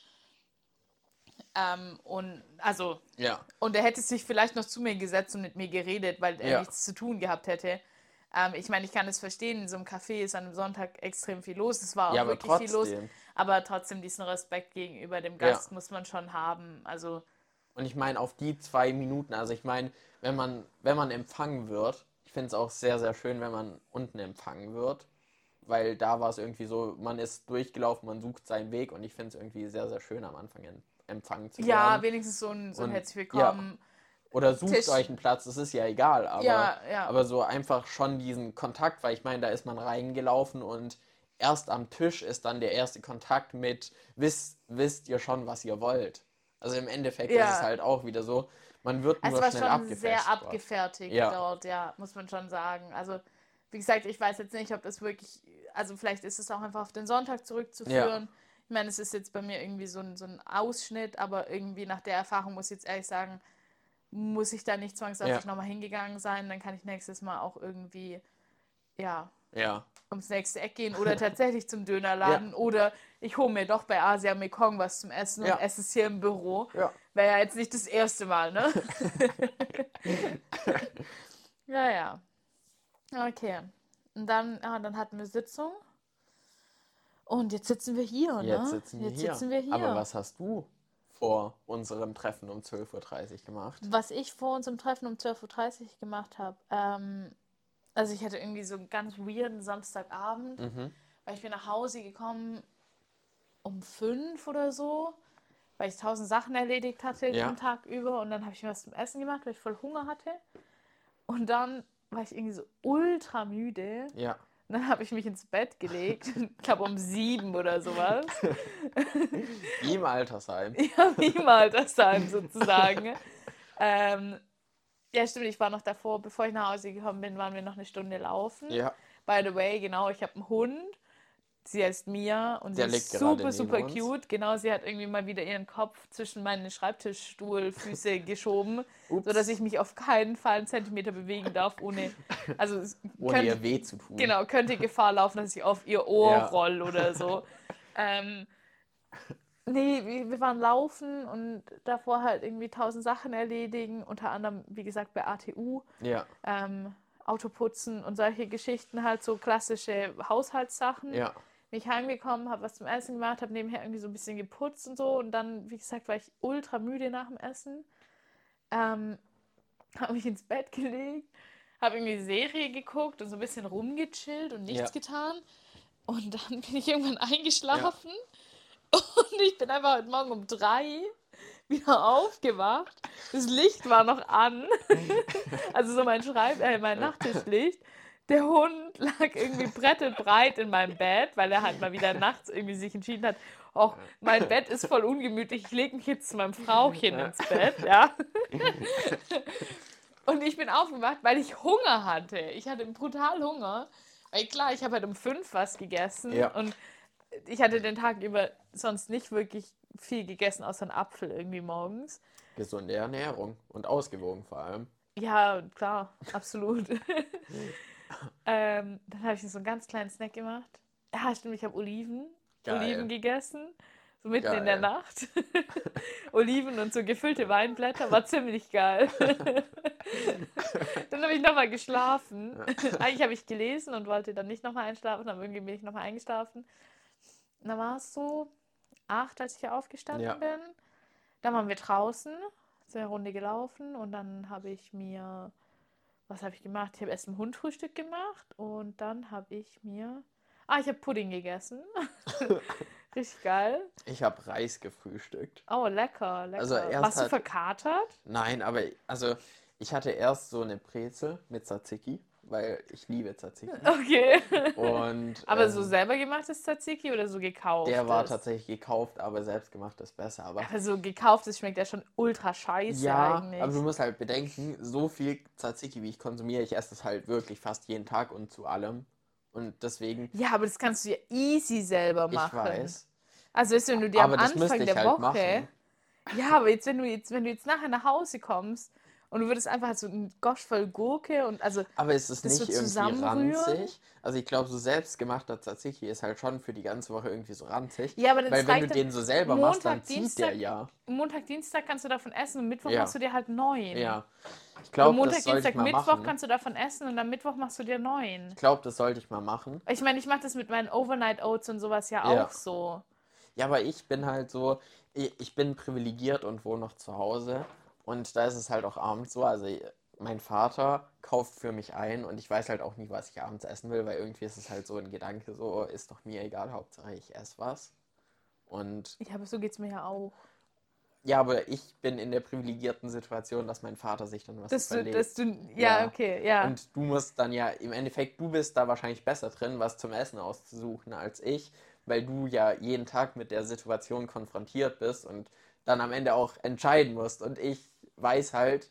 A: Ähm, und also,
B: Ja,
A: und er hätte sich vielleicht noch zu mir gesetzt und mit mir geredet, weil er
B: Ja.
A: nichts zu tun gehabt hätte. Ähm, ich meine, ich kann es verstehen, in so einem Café ist an einem Sonntag extrem viel los. Es war auch
B: ja
A: wirklich viel los. Aber trotzdem diesen Respekt gegenüber dem Gast muss man schon haben. Also,
B: Und ich meine, auf die zwei Minuten, also ich meine, wenn man, wenn man empfangen wird, ich finde es auch sehr, sehr schön, wenn man unten empfangen wird, weil da war es irgendwie so, man ist durchgelaufen, man sucht seinen Weg und ich finde es irgendwie sehr, sehr schön am Anfang em- empfangen zu
A: ja,
B: werden.
A: wenigstens so ein, so ein
B: Und-
A: herzlich willkommen.
B: Oder sucht
A: Tisch.
B: euch einen Platz, das ist ja egal, aber,
A: Ja, ja.
B: aber so einfach schon diesen Kontakt, weil ich meine, da ist man reingelaufen und erst am Tisch ist dann der erste Kontakt mit, wisst, wisst ihr schon, was ihr wollt. Also im Endeffekt
A: Ja.
B: ist es halt auch wieder so, man wird
A: Es
B: nur
A: war
B: schnell
A: schon sehr abgefertigt
B: Ja.
A: dort, ja, muss man schon sagen. Also, wie gesagt, ich weiß jetzt nicht, ob das wirklich, also vielleicht ist es auch einfach auf den Sonntag zurückzuführen. Ich meine, es ist jetzt bei mir irgendwie so ein, so ein Ausschnitt, aber irgendwie nach der Erfahrung muss ich jetzt ehrlich sagen, muss ich da nicht zwangsläufig
B: Ja.
A: nochmal hingegangen sein. Dann kann ich nächstes Mal auch irgendwie, ja,
B: Ja,
A: ums nächste Eck gehen oder tatsächlich zum Dönerladen oder ich hole mir doch bei Asia Mekong was zum Essen
B: Ja.
A: und esse es hier im Büro.
B: ja.
A: Wäre ja jetzt nicht das erste Mal, ne? ja, ja. Okay. Und dann, ja, dann hatten wir Sitzung. Und jetzt sitzen wir hier, ne?
B: Jetzt sitzen wir
A: jetzt
B: hier.
A: sitzen wir hier.
B: Aber was hast du vor unserem Treffen um 12.30 Uhr gemacht?
A: Was ich vor unserem Treffen um 12.30 Uhr gemacht habe, ähm, also ich hatte irgendwie so einen ganz weirden Samstagabend,
B: Mhm.
A: weil ich bin nach Hause gekommen um fünf oder so, weil ich tausend Sachen erledigt hatte
B: Ja.
A: den Tag über und dann habe ich mir was zum Essen gemacht, weil ich voll Hunger hatte. Und dann war ich irgendwie so ultra müde.
B: Ja.
A: Und dann habe ich mich ins Bett gelegt, ich glaube um sieben oder sowas.
B: Wie im Altersheim.
A: Ja, wie im Altersheim sozusagen. ähm, ja, stimmt, ich war noch davor, bevor ich nach Hause gekommen bin, waren wir noch eine Stunde laufen.
B: Ja.
A: By the way, genau, ich habe einen Hund. Sie heißt Mia und
B: Der
A: sie ist super, super
B: uns.
A: cute. Genau, sie hat irgendwie mal wieder ihren Kopf zwischen meine Schreibtischstuhlfüße geschoben, sodass ich mich auf keinen Fall einen Zentimeter bewegen darf, ohne. Also,
B: Ohne
A: könnte,
B: ihr weh zu tun.
A: Genau, könnte Gefahr laufen, dass ich auf ihr Ohr
B: Ja.
A: roll oder so. ähm, nee, wir, waren laufen und davor halt irgendwie tausend Sachen erledigen, unter anderem, wie gesagt, bei ATU,
B: Ja.
A: ähm, Autoputzen und solche Geschichten, halt so klassische Haushaltssachen.
B: Ja.
A: Bin ich heimgekommen, habe was zum Essen gemacht, habe nebenher irgendwie so ein bisschen geputzt und so und dann, wie gesagt, war ich ultra müde nach dem Essen. Ähm, habe mich ins Bett gelegt, habe irgendwie Serie geguckt und so ein bisschen rumgechillt und nichts
B: Ja.
A: getan. Und dann bin ich irgendwann eingeschlafen und ich bin einfach heute Morgen um drei wieder aufgewacht. Das Licht war noch an. also so mein Schreib äh, mein Nachttischlicht. Der Hund lag irgendwie brettelbreit in meinem Bett, weil er halt mal wieder nachts irgendwie sich entschieden hat, auch mein Bett ist voll ungemütlich, ich lege mich jetzt zu meinem Frauchen ins Bett, ja. Und ich bin aufgewacht, weil ich Hunger hatte. Ich hatte brutal Hunger. Weil klar, ich habe halt um fünf was gegessen
B: Ja.
A: und ich hatte den Tag über sonst nicht wirklich viel gegessen, außer einen Apfel irgendwie morgens.
B: Gesunde Ernährung und ausgewogen vor allem.
A: Ja, klar, absolut. ähm, dann habe ich so einen ganz kleinen Snack gemacht. Ja, stimmt, ich habe Oliven,
B: Geil.
A: Oliven gegessen. So mitten in der
B: Geil.
A: Nacht. Oliven und so gefüllte Weinblätter. War ziemlich geil. dann habe ich nochmal geschlafen. Eigentlich habe ich gelesen und wollte dann nicht nochmal einschlafen, aber irgendwie bin ich nochmal eingeschlafen. Dann war es so acht, als ich hier aufgestanden
B: Ja.
A: bin. Dann waren wir draußen, sind eine Runde gelaufen und dann habe ich mir, was habe ich gemacht? Ich habe erst ein Hundfrühstück gemacht und dann habe ich mir, ah, ich habe Pudding gegessen. Richtig geil.
B: Ich habe Reis gefrühstückt.
A: Oh, lecker, lecker.
B: Also erst
A: Warst du
B: hat-
A: verkatert?
B: Nein, aber also ich hatte erst so eine Brezel mit Tzatziki, weil ich liebe Tzatziki.
A: Okay.
B: Und
A: Aber so
B: ähm,
A: selber gemachtes Tzatziki oder so gekauft?
B: der war tatsächlich gekauft, aber selbst gemacht ist besser. Aber
A: Aber so gekauftes schmeckt ja schon ultra scheiße
B: ja,
A: eigentlich.
B: aber du musst halt bedenken, so viel Tzatziki, wie ich konsumiere, ich esse das halt wirklich fast jeden Tag und zu allem. Und deswegen,
A: ja, aber das kannst du ja easy selber
B: ich
A: machen.
B: weiß.
A: Also weißt du, wenn du dir
B: Aber
A: am Anfang
B: ich
A: der
B: halt
A: Woche.
B: machen.
A: Ja, aber jetzt, wenn du jetzt, wenn du jetzt nachher nach Hause kommst und du würdest einfach so einen Gosch voll Gurke und also.
B: Aber ist es nicht
A: so
B: irgendwie ranzig? Also ich glaube, so selbstgemachter Tzatziki ist halt schon für die ganze Woche irgendwie so ranzig.
A: Ja, aber
B: Weil wenn du den so selber machst, dann
A: Montag,
B: zieht der
A: Dienstag-
B: ja.
A: Montag, Dienstag kannst du davon essen und Mittwoch
B: Ja.
A: machst du dir halt neun.
B: Ja. Ich glaube,
A: Montag,
B: das sollte ich
A: Dienstag,
B: mal
A: Mittwoch
B: machen.
A: kannst du davon essen und am Mittwoch machst du dir neun.
B: Ich glaube, das sollte ich mal machen.
A: Ich meine, ich mache das mit meinen Overnight Oats und sowas ja
B: Ja.
A: auch so.
B: Ja, aber ich bin halt so, ich bin privilegiert und wohne noch zu Hause. Und da ist es halt auch abends so. Also mein Vater kauft für mich ein und ich weiß halt auch nie, was ich abends essen will, weil irgendwie ist es halt so ein Gedanke, so ist doch mir egal, Hauptsache ich esse was. Und
A: Ja, aber so geht es mir ja auch.
B: ja, aber ich bin in der privilegierten Situation, dass mein Vater sich dann was
A: Dass du,
B: überlegt.
A: dass du, ja,
B: Ja.
A: okay, ja.
B: Und du musst dann ja, im Endeffekt, du bist da wahrscheinlich besser drin, was zum Essen auszusuchen als ich, weil du ja jeden Tag mit der Situation konfrontiert bist und dann am Ende auch entscheiden musst. Und ich weiß halt,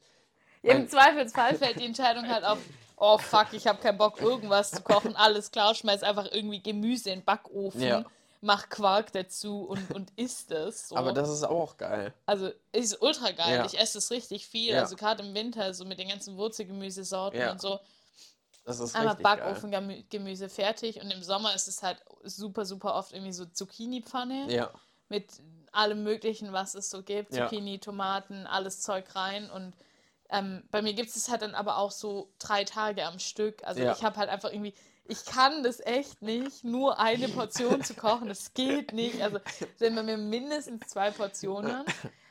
A: Ja, Im Zweifelsfall fällt die Entscheidung halt auf, oh fuck, ich habe keinen Bock, irgendwas zu kochen, alles klar, schmeiß einfach irgendwie Gemüse in den Backofen,
B: Ja.
A: mach Quark dazu und, und isst es. So.
B: aber das ist auch geil.
A: also ist ultra geil.
B: Ja.
A: Ich esse es richtig viel.
B: Ja.
A: Also gerade im Winter, so mit den ganzen Wurzelgemüsesorten
B: Ja.
A: und so.
B: Das ist
A: Einmal. Backofengemüse fertig und im Sommer ist es halt super, super oft irgendwie so Zucchini-Pfanne
B: Ja,
A: mit allem Möglichen, was es so gibt.
B: Ja.
A: Zucchini, Tomaten, alles Zeug rein. Und ähm, bei mir gibt es halt dann aber auch so drei Tage am Stück. Also
B: Ja.
A: ich habe halt einfach irgendwie, ich kann das echt nicht, nur eine Portion zu kochen. Das geht nicht. Also sind bei mir mindestens zwei Portionen.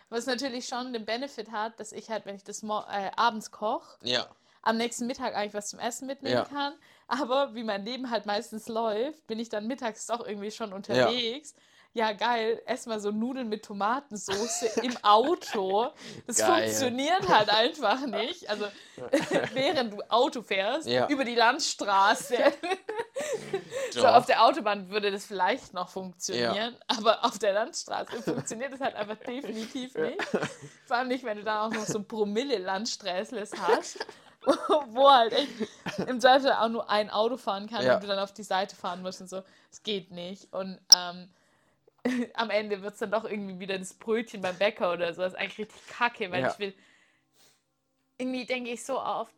A: Was natürlich schon den Benefit hat, dass ich halt, wenn ich das äh, abends koche,
B: ja,
A: am nächsten Mittag eigentlich was zum Essen mitnehmen
B: Ja.
A: kann. Aber wie mein Leben halt meistens läuft, bin ich dann mittags doch irgendwie schon unterwegs. Ja, geil, ess mal so Nudeln mit Tomatensauce im Auto. Das
B: Geil.
A: funktioniert halt einfach nicht. Also während du Auto fährst,
B: Ja.
A: über die Landstraße. so auf der Autobahn würde das vielleicht noch funktionieren, aber auf der Landstraße funktioniert es halt einfach definitiv nicht. Vor allem nicht, wenn du da auch noch so Promille-Landsträßles hast, wo halt echt im Zweifel auch nur ein Auto fahren kann
B: Ja.
A: und du dann auf die Seite fahren musst und so. Es geht nicht. Und ähm, am Ende wird es dann doch irgendwie wieder das Brötchen beim Bäcker oder so. Das ist eigentlich richtig kacke, weil
B: Ja.
A: ich will. Irgendwie denke ich so oft,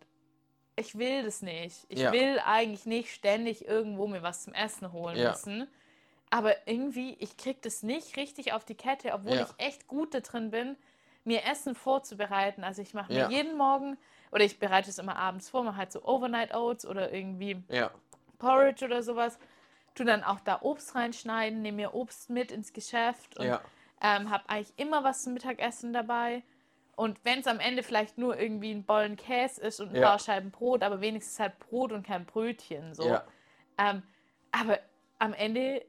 A: ich will das nicht. Ich
B: Ja.
A: will eigentlich nicht ständig irgendwo mir was zum Essen holen
B: Ja.
A: müssen. Aber irgendwie, ich krieg das nicht richtig auf die Kette, obwohl ich echt gut da drin bin, mir Essen vorzubereiten. Also ich mache mir jeden Morgen, oder ich bereite es immer abends vor, mache halt so Overnight Oats oder irgendwie Porridge oder sowas. Tu dann auch da Obst reinschneiden, nehme mir Obst mit ins Geschäft und
B: ja,
A: ähm, habe eigentlich immer was zum Mittagessen dabei. Und wenn es am Ende vielleicht nur irgendwie ein Bollen Käse ist und ein
B: Ja.
A: paar Scheiben Brot, aber wenigstens halt Brot und kein Brötchen. So.
B: ja,
A: Ähm, aber am Ende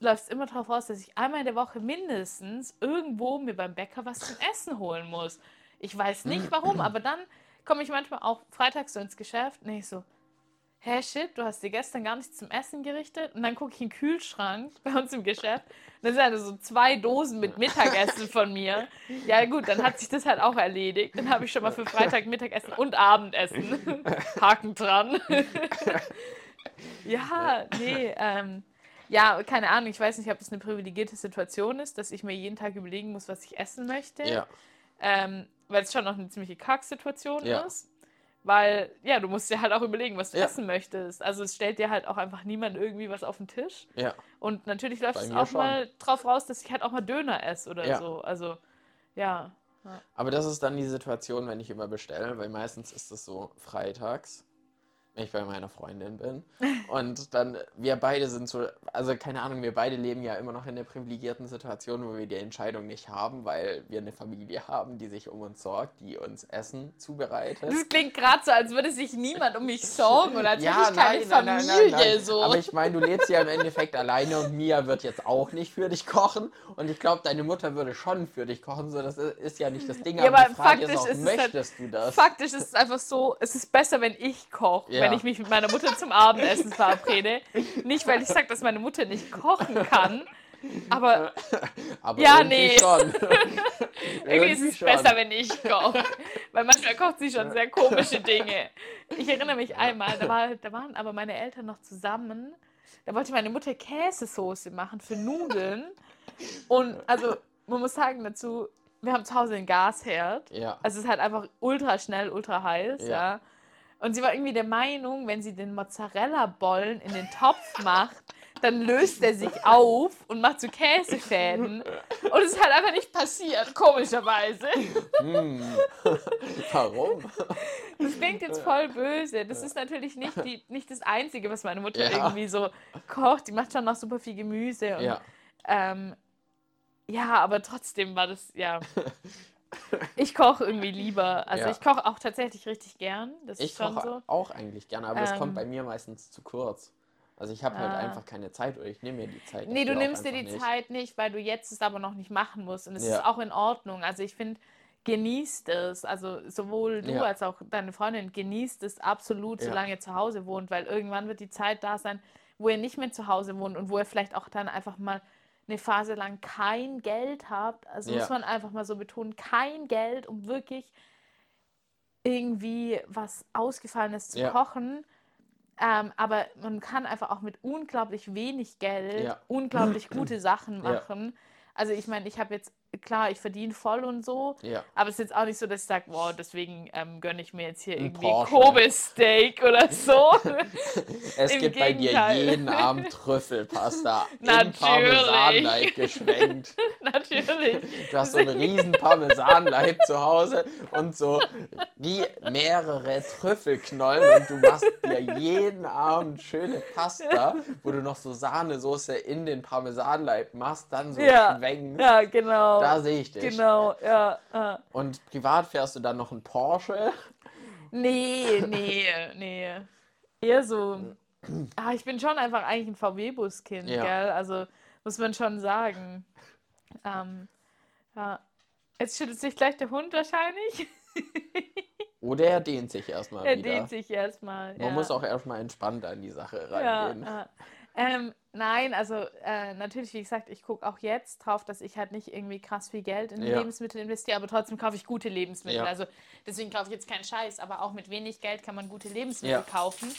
A: läuft es immer darauf aus, dass ich einmal in der Woche mindestens irgendwo mir beim Bäcker was zum Essen holen muss. Ich weiß nicht warum, aber dann komme ich manchmal auch freitags so ins Geschäft und ich so, hä, shit, du hast dir gestern gar nichts zum Essen gerichtet? Und dann gucke ich in den Kühlschrank bei uns im Geschäft und da sind halt so zwei Dosen mit Mittagessen von mir. Ja gut, dann hat sich das halt auch erledigt. Dann habe ich schon mal für Freitag Mittagessen und Abendessen. Haken dran. ja, nee, ähm, ja, keine Ahnung, ich weiß nicht, ob das eine privilegierte Situation ist, dass ich mir jeden Tag überlegen muss, was ich essen möchte
B: ja,
A: ähm, weil es schon noch eine ziemliche Kacksituation
B: Ja.
A: ist. Weil, ja, du musst dir halt auch überlegen, was du
B: Ja.
A: essen möchtest. Also es stellt dir halt auch einfach niemand irgendwie was auf den Tisch.
B: Ja.
A: Und natürlich läuft es auch
B: schon.
A: mal drauf raus, dass ich halt auch mal Döner esse oder
B: Ja.
A: so. Also, ja.
B: Aber das ist dann die Situation, wenn ich immer bestelle, weil meistens ist es so freitags, wenn ich bei meiner Freundin bin. Und dann, wir beide sind so, also keine Ahnung, wir beide leben ja immer noch in der privilegierten Situation, wo wir die Entscheidung nicht haben, weil wir eine Familie haben, die sich um uns sorgt, die uns Essen zubereitet.
A: Das klingt gerade so, als würde sich niemand um mich sorgen oder als hätte ich keine
B: nein, nein,
A: Familie
B: nein,
A: so.
B: Aber ich meine, du lebst ja im Endeffekt alleine und Mia wird jetzt auch nicht für dich kochen. Und ich glaube, deine Mutter würde schon für dich kochen. So, das ist ja nicht das Ding.
A: Ja, aber
B: die Frage
A: faktisch
B: ist auch,
A: ist es halt-
B: möchtest du das?
A: Faktisch ist es einfach so, es ist besser, wenn ich koche,
B: Ja.
A: Wenn ich mich mit meiner Mutter zum Abendessen verabrede. Nicht, weil ich sage, dass meine Mutter nicht kochen kann, aber
B: Aber
A: Ja, nee.
B: schon.
A: irgendwie ist es besser, wenn ich koche. Weil manchmal kocht sie schon sehr komische Dinge. Ich erinnere mich einmal, da, war, da waren aber meine Eltern noch zusammen. Da wollte meine Mutter Käsesoße machen für Nudeln. Und also, man muss sagen dazu, wir haben zu Hause einen Gasherd.
B: Ja.
A: Also es ist halt einfach ultra schnell, ultra heiß, ja.
B: Ja.
A: Und sie war irgendwie der Meinung, wenn sie den Mozzarella-Bollen in den Topf macht, dann löst er sich auf und macht so Käsefäden. Und es ist halt einfach nicht passiert, komischerweise.
B: Hm. Warum?
A: Das klingt jetzt voll böse. Das ist natürlich nicht, die, nicht das Einzige, was meine Mutter
B: Ja.
A: irgendwie so kocht. Die macht schon noch super viel Gemüse. Und,
B: Ja.
A: ähm, ja, aber trotzdem war das, ja. Ich koche irgendwie lieber. Also
B: Ja.
A: ich koche auch tatsächlich richtig gern. Das
B: Ich koche
A: so.
B: auch eigentlich gerne, aber es
A: Ähm.
B: kommt bei mir meistens zu kurz. Also ich habe halt
A: Ah.
B: einfach keine Zeit oder ich nehme mir die Zeit.
A: Nee, du nimmst dir die
B: nicht.
A: Zeit nicht, weil du jetzt es aber noch nicht machen musst. Und es
B: Ja.
A: ist auch in Ordnung. Also ich finde, genießt es. Also sowohl du
B: Ja.
A: als auch deine Freundin genießt es absolut, solange ihr zu Hause wohnt, weil irgendwann wird die Zeit da sein, wo ihr nicht mehr zu Hause wohnt und wo ihr vielleicht auch dann einfach mal eine Phase lang kein Geld habt. Also
B: Ja.
A: muss man einfach mal so betonen, kein Geld, um wirklich irgendwie was Ausgefallenes zu
B: Ja.
A: kochen. Ähm, aber man kann einfach auch mit unglaublich wenig Geld
B: Ja.
A: unglaublich gute Sachen machen. Also ich meine, ich habe jetzt, klar, ich verdiene voll und so,
B: Ja.
A: aber es ist jetzt auch nicht so, dass ich sage, wow, deswegen ähm, gönne ich mir jetzt hier
B: Ein
A: irgendwie. Kobe-Steak oder so.
B: Es
A: Im
B: gibt bei dir
A: Gegenteil.
B: jeden Abend Trüffelpasta in
A: Natürlich.
B: Parmesanleib geschwenkt.
A: Natürlich.
B: Du hast so einen riesen Parmesanleib zu Hause und so wie mehrere Trüffelknollen und du machst dir jeden Abend schöne Pasta, wo du noch so Sahnesoße in den Parmesanleib machst, dann so
A: Ja.
B: schwenkst.
A: Ja, genau.
B: Da sehe ich dich.
A: Genau, ja. ja.
B: Und privat fährst du dann noch einen Porsche.
A: Nee, nee, nee. Eher so. Ah, ich bin schon einfach eigentlich ein VW-Buskind,
B: Ja.
A: gell? Also muss man schon sagen. Ähm, ja. Jetzt schüttelt sich gleich der Hund wahrscheinlich.
B: Oder er dehnt sich erstmal
A: Er
B: wieder.
A: dehnt sich erstmal.
B: Man
A: ja.
B: muss auch erstmal entspannt an die Sache rangehen.
A: ja. Ähm, nein, also äh, natürlich, wie gesagt, ich gucke auch jetzt drauf, dass ich halt nicht irgendwie krass viel Geld in
B: Ja.
A: Lebensmittel investiere, aber trotzdem kaufe ich gute Lebensmittel.
B: Ja.
A: Also deswegen kaufe ich jetzt keinen Scheiß, aber auch mit wenig Geld kann man gute Lebensmittel
B: Ja.
A: kaufen.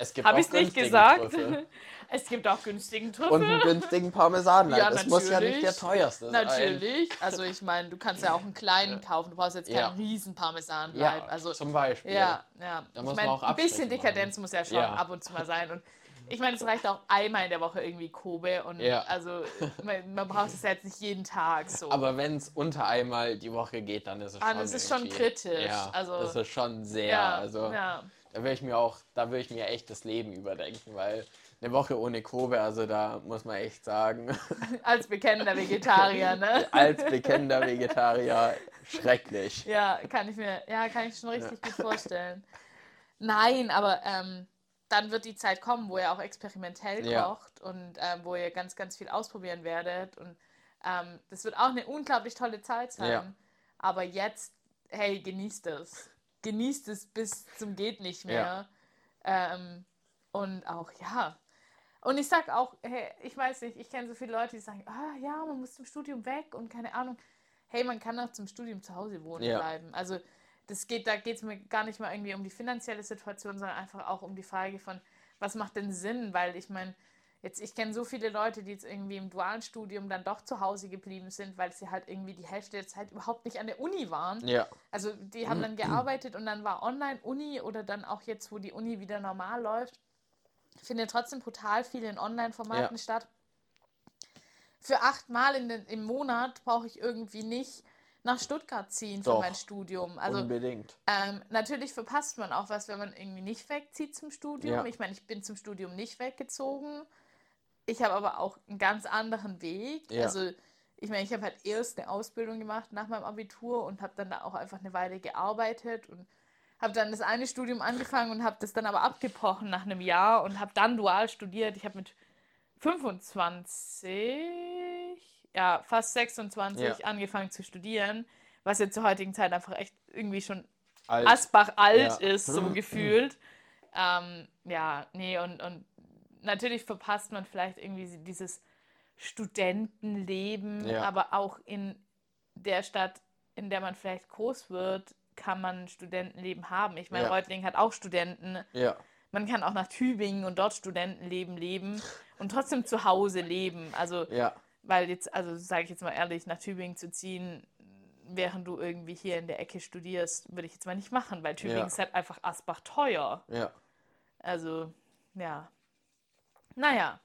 B: Es gibt
A: Habe
B: auch
A: ich nicht gesagt?
B: Trüffel.
A: es gibt auch günstigen
B: Und
A: Trüffel.
B: einen günstigen Parmesanleib.
A: Ja,
B: Es muss ja nicht der
A: natürlich.
B: teuerste sein.
A: Natürlich. Also ich meine, du kannst ja auch einen kleinen kaufen. Du brauchst jetzt keinen
B: Ja.
A: riesen Parmesanleib.
B: Ja,
A: also
B: zum Beispiel.
A: ja, ja.
B: Da
A: ich
B: muss man
A: meine,
B: auch
A: ein bisschen Dekadenz
B: machen.
A: muss ja schon
B: Ja.
A: ab und zu mal sein. Und ich meine, es reicht auch einmal in der Woche irgendwie Kobe. Und
B: Ja.
A: also man, man braucht es ja jetzt nicht jeden Tag so.
B: Aber wenn es unter einmal die Woche geht, dann ist es
A: Ah,
B: schon.
A: das ist schon kritisch.
B: Ja,
A: Also-
B: das ist schon sehr.
A: ja,
B: also
A: ja.
B: da würde ich mir auch, da würde ich mir echt das Leben überdenken, weil eine Woche ohne Kobe, also da muss man echt sagen,
A: Als bekennender Vegetarier, ne?
B: als bekennender Vegetarier schrecklich.
A: Ja, kann ich mir, ja, kann ich schon richtig gut vorstellen. Nein, aber ähm, dann wird die Zeit kommen, wo ihr auch experimentell
B: Ja.
A: kocht und ähm, wo ihr ganz, ganz viel ausprobieren werdet. Und ähm, das wird auch eine unglaublich tolle Zeit sein.
B: Ja.
A: Aber jetzt, hey, genießt es. Genießt es bis zum geht nicht mehr. Ähm, und auch, ja. Und ich sag auch, hey, ich weiß nicht, ich kenne so viele Leute, die sagen, ah ja, man muss zum Studium weg und keine Ahnung. Hey, man kann auch zum Studium zu Hause wohnen
B: Ja.
A: bleiben. Also das geht, da geht es mir gar nicht mal irgendwie um die finanzielle Situation, sondern einfach auch um die Frage von, was macht denn Sinn? Weil ich meine, Jetzt, ich kenne so viele Leute, die jetzt irgendwie im dualen Studium dann doch zu Hause geblieben sind, weil sie halt irgendwie die Hälfte der Zeit überhaupt nicht an der Uni waren.
B: Ja.
A: Also die haben dann gearbeitet und dann war Online-Uni oder dann auch jetzt, wo die Uni wieder normal läuft, findet trotzdem brutal viel in Online-Formaten
B: Ja.
A: statt. Für achtmal in den, im Monat brauche ich irgendwie nicht nach Stuttgart ziehen für
B: Doch.
A: mein Studium. Also
B: Unbedingt.
A: ähm, natürlich verpasst man auch was, wenn man irgendwie nicht wegzieht zum Studium.
B: Ja.
A: Ich meine, ich bin zum Studium nicht weggezogen. Ich habe aber auch einen ganz anderen Weg.
B: Ja.
A: Also ich meine, ich habe halt erst eine Ausbildung gemacht nach meinem Abitur und habe dann da auch einfach eine Weile gearbeitet und habe dann das eine Studium angefangen und habe das dann aber abgebrochen nach einem Jahr und habe dann dual studiert. Ich habe mit 25, ja, fast 26
B: Ja.
A: angefangen zu studieren, was jetzt zur heutigen Zeit einfach echt irgendwie schon
B: Alt.
A: Asbach alt
B: Ja.
A: ist, so gefühlt. Ähm, ja, nee, und, und natürlich verpasst man vielleicht irgendwie dieses Studentenleben,
B: Ja.
A: aber auch in der Stadt, in der man vielleicht groß wird, kann man ein Studentenleben haben. Ich meine,
B: Ja.
A: Reutlingen hat auch Studenten.
B: Ja.
A: Man kann auch nach Tübingen und dort Studentenleben leben und trotzdem zu Hause leben. Also,
B: Ja.
A: Weil jetzt, also sage ich jetzt mal ehrlich, nach Tübingen zu ziehen, während du irgendwie hier in der Ecke studierst, würde ich jetzt mal nicht machen, weil Tübingen
B: Ja.
A: ist halt einfach Asbach teuer.
B: Ja.
A: Also, ja. Naja.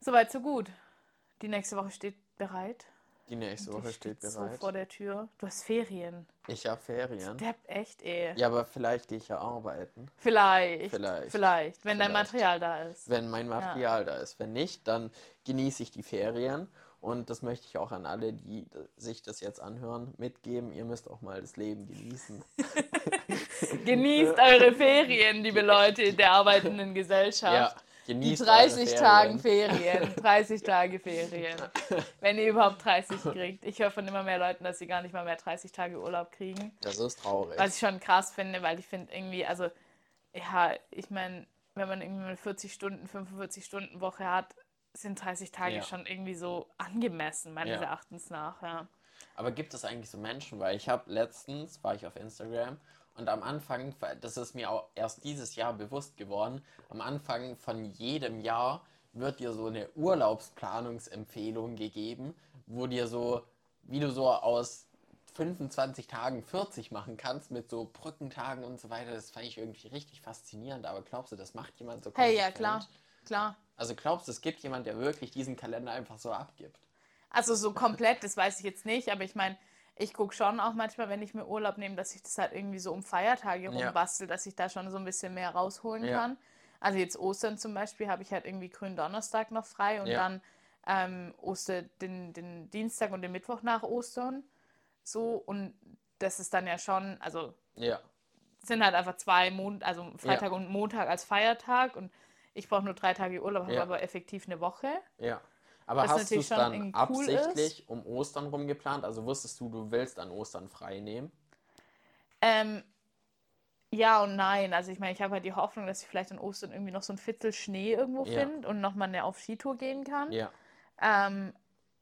A: Soweit, so gut. Die nächste Woche steht bereit.
B: Die nächste Woche steht
A: so
B: bereit.
A: vor der Tür. Du hast Ferien.
B: Ich habe Ferien.
A: Depp, echt, ey.
B: Ja, aber vielleicht gehe ich ja arbeiten,
A: Vielleicht.
B: Vielleicht.
A: Vielleicht. Wenn dein
B: Vielleicht.
A: Material da ist.
B: wenn mein Material da ist. Wenn nicht, dann genieße ich die Ferien. Und das möchte ich auch an alle, die sich das jetzt anhören, mitgeben. Ihr müsst auch mal das Leben genießen.
A: Genießt eure Ferien, liebe Leute in der arbeitenden Gesellschaft.
B: Ja,
A: Die
B: genießt
A: 30
B: eure
A: Tagen
B: Ferien.
A: Ferien. 30 Tage Ferien. Wenn ihr überhaupt 30 kriegt. Ich höre von immer mehr Leuten, dass sie gar nicht mal mehr 30 Tage Urlaub kriegen.
B: Das ist traurig.
A: Was ich schon krass finde, weil ich finde irgendwie, also, ja, ich meine, wenn man irgendwie eine 40 Stunden, 45 Stunden Woche hat, sind 30 Tage
B: Ja.
A: schon irgendwie so angemessen, meines
B: Ja.
A: Erachtens nach, ja.
B: Aber gibt es eigentlich so Menschen, weil ich habe letztens, war ich auf Instagram und am Anfang, das ist mir auch erst dieses Jahr bewusst geworden, am Anfang von jedem Jahr wird dir so eine Urlaubsplanungsempfehlung gegeben, wo dir so, wie du so aus 25 Tagen 40 machen kannst mit so Brückentagen und so weiter. Das fand ich irgendwie richtig faszinierend. Aber glaubst du, das macht jemand so
A: Hey, ja,
B: konsequent?
A: klar, klar.
B: Also glaubst du, es gibt jemand, der wirklich diesen Kalender einfach so abgibt?
A: Also so komplett, das weiß ich jetzt nicht, aber ich meine, ich gucke schon auch manchmal, wenn ich mir Urlaub nehme, dass ich das halt irgendwie so um Feiertage
B: Ja.
A: rumbastel, dass ich da schon so ein bisschen mehr rausholen
B: Ja.
A: kann. Also jetzt Ostern zum Beispiel habe ich halt irgendwie grünen Donnerstag noch frei und
B: Ja.
A: dann ähm, Oster, den, den Dienstag und den Mittwoch nach Ostern. So, und das ist dann ja schon, also
B: Ja.
A: es sind halt einfach zwei Mon also Freitag und Montag als Feiertag und ich brauche nur drei Tage Urlaub, habe
B: Ja.
A: aber effektiv eine Woche.
B: Ja. Aber
A: Was
B: hast du es dann
A: cool ist.
B: absichtlich um Ostern rum geplant? Also wusstest du, du willst an Ostern frei nehmen?
A: Ähm, ja und nein. Also ich meine, ich habe halt die Hoffnung, dass ich vielleicht an Ostern irgendwie noch so ein Viertel Schnee irgendwo
B: Ja.
A: finde und nochmal eine auf Skitour gehen kann.
B: Ja.
A: Ähm,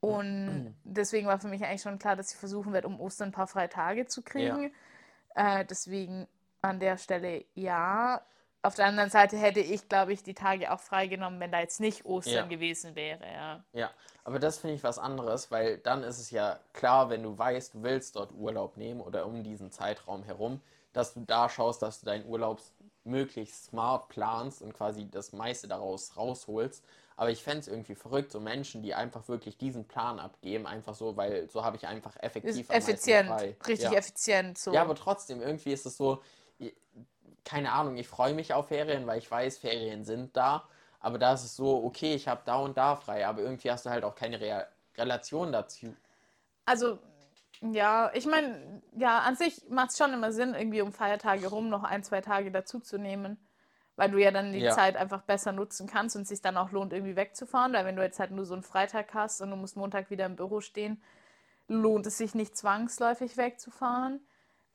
A: und deswegen war für mich eigentlich schon klar, dass ich versuchen werde, um Ostern ein paar freie Tage zu kriegen. Äh, deswegen an der Stelle ja. Auf der anderen Seite hätte ich, glaube ich, die Tage auch freigenommen, wenn da jetzt nicht Ostern
B: Ja.
A: gewesen wäre, ja.
B: Ja. Aber das finde ich was anderes, weil dann ist es ja klar, wenn du weißt, du willst dort Urlaub nehmen oder um diesen Zeitraum herum, dass du da schaust, dass du deinen Urlaub möglichst smart planst und quasi das meiste daraus rausholst. Aber ich fände es irgendwie verrückt, so Menschen, die einfach wirklich diesen Plan abgeben, einfach so, weil so habe ich einfach
A: Ist
B: effektiv meisten
A: effizient, richtig
B: ja.
A: effizient. So.
B: Ja, aber trotzdem, irgendwie ist es so, keine Ahnung, ich freue mich auf Ferien, weil ich weiß, Ferien sind da. Aber da ist es so, okay, ich habe da und da frei, aber irgendwie hast du halt auch keine Rea Relation dazu.
A: Also, ja, ich meine, ja, an sich macht es schon immer Sinn, irgendwie um Feiertage rum noch ein, zwei Tage dazuzunehmen, weil du ja dann die
B: Ja.
A: Zeit einfach besser nutzen kannst und es sich dann auch lohnt, irgendwie wegzufahren. Weil wenn du jetzt halt nur so einen Freitag hast und du musst Montag wieder im Büro stehen, lohnt es sich nicht zwangsläufig wegzufahren.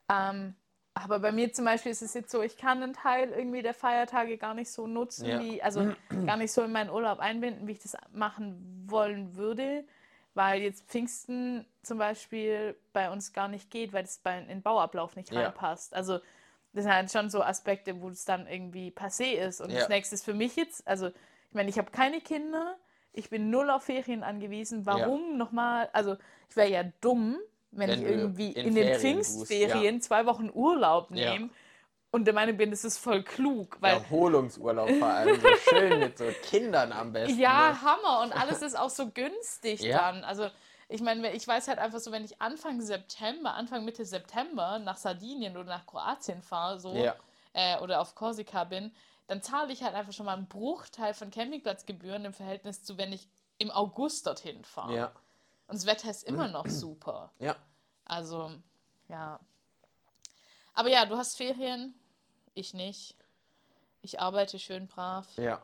A: Ähm, aber bei mir zum Beispiel ist es jetzt so, ich kann einen Teil irgendwie der Feiertage gar nicht so nutzen,
B: Ja.
A: wie, also gar nicht so in meinen Urlaub einbinden, wie ich das machen wollen würde, weil jetzt Pfingsten zum Beispiel bei uns gar nicht geht, weil es bei, in den Bauablauf nicht
B: Ja.
A: reinpasst. Also das sind halt schon so Aspekte, wo es dann irgendwie passé ist. Und
B: Ja.
A: das nächste ist für mich jetzt, also Ich meine, ich habe keine Kinder, ich bin null auf Ferien angewiesen. Warum nochmal? Also, ich wäre ja dumm, wenn,
B: Wenn
A: ich irgendwie
B: in
A: in, den Pfingstferien zwei Wochen Urlaub
B: Ja.
A: nehme und der Meinung bin, das ist voll klug, weil
B: Erholungsurlaub vor allem so schön mit so Kindern am besten.
A: Ja,
B: ne?
A: Hammer. Und alles ist auch so günstig
B: Ja.
A: dann. Also, ich meine, ich weiß halt einfach so, wenn ich Anfang September, Anfang Mitte September nach Sardinien oder nach Kroatien fahre, so,
B: Ja.
A: äh, oder auf Korsika bin, dann zahle ich halt einfach schon mal einen Bruchteil von Campingplatzgebühren im Verhältnis zu, wenn ich im August dorthin fahre.
B: Ja.
A: Und das Wetter ist immer noch super.
B: Ja.
A: Also, ja. Aber ja, du hast Ferien, ich nicht. Ich arbeite schön brav.
B: Ja.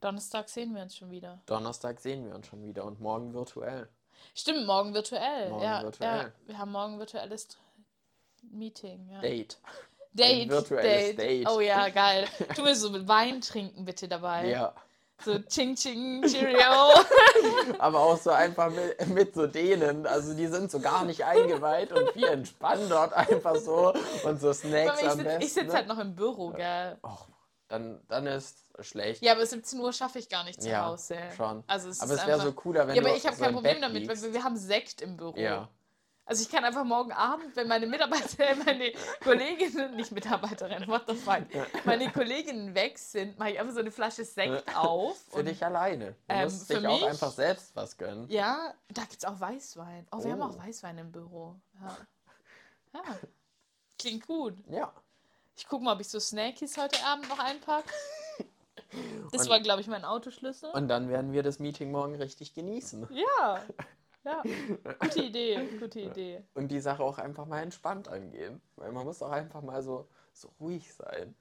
A: Donnerstag sehen wir uns schon wieder.
B: Donnerstag sehen wir uns schon wieder und morgen virtuell.
A: Stimmt, morgen virtuell.
B: Morgen
A: ja,
B: virtuell.
A: ja, wir haben morgen virtuelles Meeting. Ja.
B: Date.
A: Date,
B: Ein virtuelles
A: Date.
B: Date.
A: Oh ja, geil. Tu mir so mit Wein trinken bitte dabei.
B: Ja.
A: So Ching Ching Cheerio.
B: Aber auch so einfach mit, mit so denen. Also die sind so gar nicht eingeweiht und wir entspannen dort einfach so und so Snacks
A: ich
B: am
A: sitze
B: besten.
A: sitz
B: ne?
A: halt noch im Büro, gell.
B: Och, dann, dann ist schlecht.
A: Ja, aber 17 Uhr schaffe ich gar nicht zu
B: Ja,
A: Hause.
B: schon.
A: Also es
B: aber
A: ist
B: es wäre so cooler, wenn
A: ja, aber ich habe
B: so
A: kein Problem
B: Bett
A: damit, weil
B: liegst.
A: wir, wir haben Sekt im Büro.
B: Ja.
A: Also ich kann einfach morgen Abend, wenn meine Mitarbeiter, meine Kolleginnen, nicht Mitarbeiterinnen, what the fuck, meine Kolleginnen weg sind, mache ich einfach so eine Flasche Sekt auf.
B: Für
A: und
B: dich alleine. Du
A: Ähm,
B: musst dich auch
A: mich-
B: einfach selbst was gönnen.
A: Ja, da gibt es auch Weißwein. Oh, wir haben
B: Oh.
A: auch Weißwein im Büro. Ja. ja. Klingt gut.
B: Ja.
A: Ich gucke mal, ob ich so Snackies heute Abend noch einpacke. Das
B: Und-
A: war, glaube ich, mein Autoschlüssel.
B: Und dann werden wir das Meeting morgen richtig genießen.
A: ja. Ja. Gute Idee. Gute Idee.
B: Und die Sache auch einfach mal entspannt angehen. Weil man muss auch einfach mal so, so ruhig sein.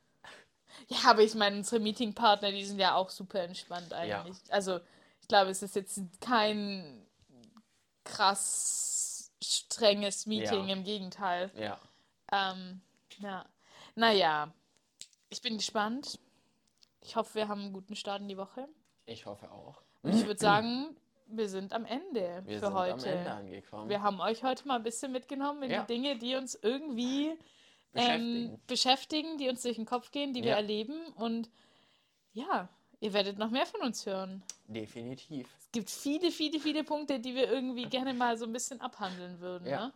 A: Ja, aber ich meine, unsere Meetingpartner, die sind ja auch super entspannt eigentlich. Also, ich glaube, es ist jetzt kein krass strenges Meeting,
B: Ja.
A: im Gegenteil.
B: Ja.
A: Ähm, ja. Naja, ich bin gespannt. Ich hoffe, wir haben einen guten Start in die Woche.
B: Ich hoffe auch.
A: Und ich würde sagen, wir sind am Ende
B: Wir
A: für
B: sind
A: heute.
B: am Ende angekommen.
A: Wir haben euch heute mal ein bisschen mitgenommen in
B: Ja.
A: die Dinge, die uns irgendwie
B: Beschäftigen.
A: ähm, beschäftigen, die uns durch den Kopf gehen, die wir
B: Ja.
A: erleben. Und ja, ihr werdet noch mehr von uns hören.
B: Definitiv.
A: Es gibt viele, viele, viele Punkte, die wir irgendwie gerne mal so ein bisschen abhandeln würden.
B: Ja.
A: Ne?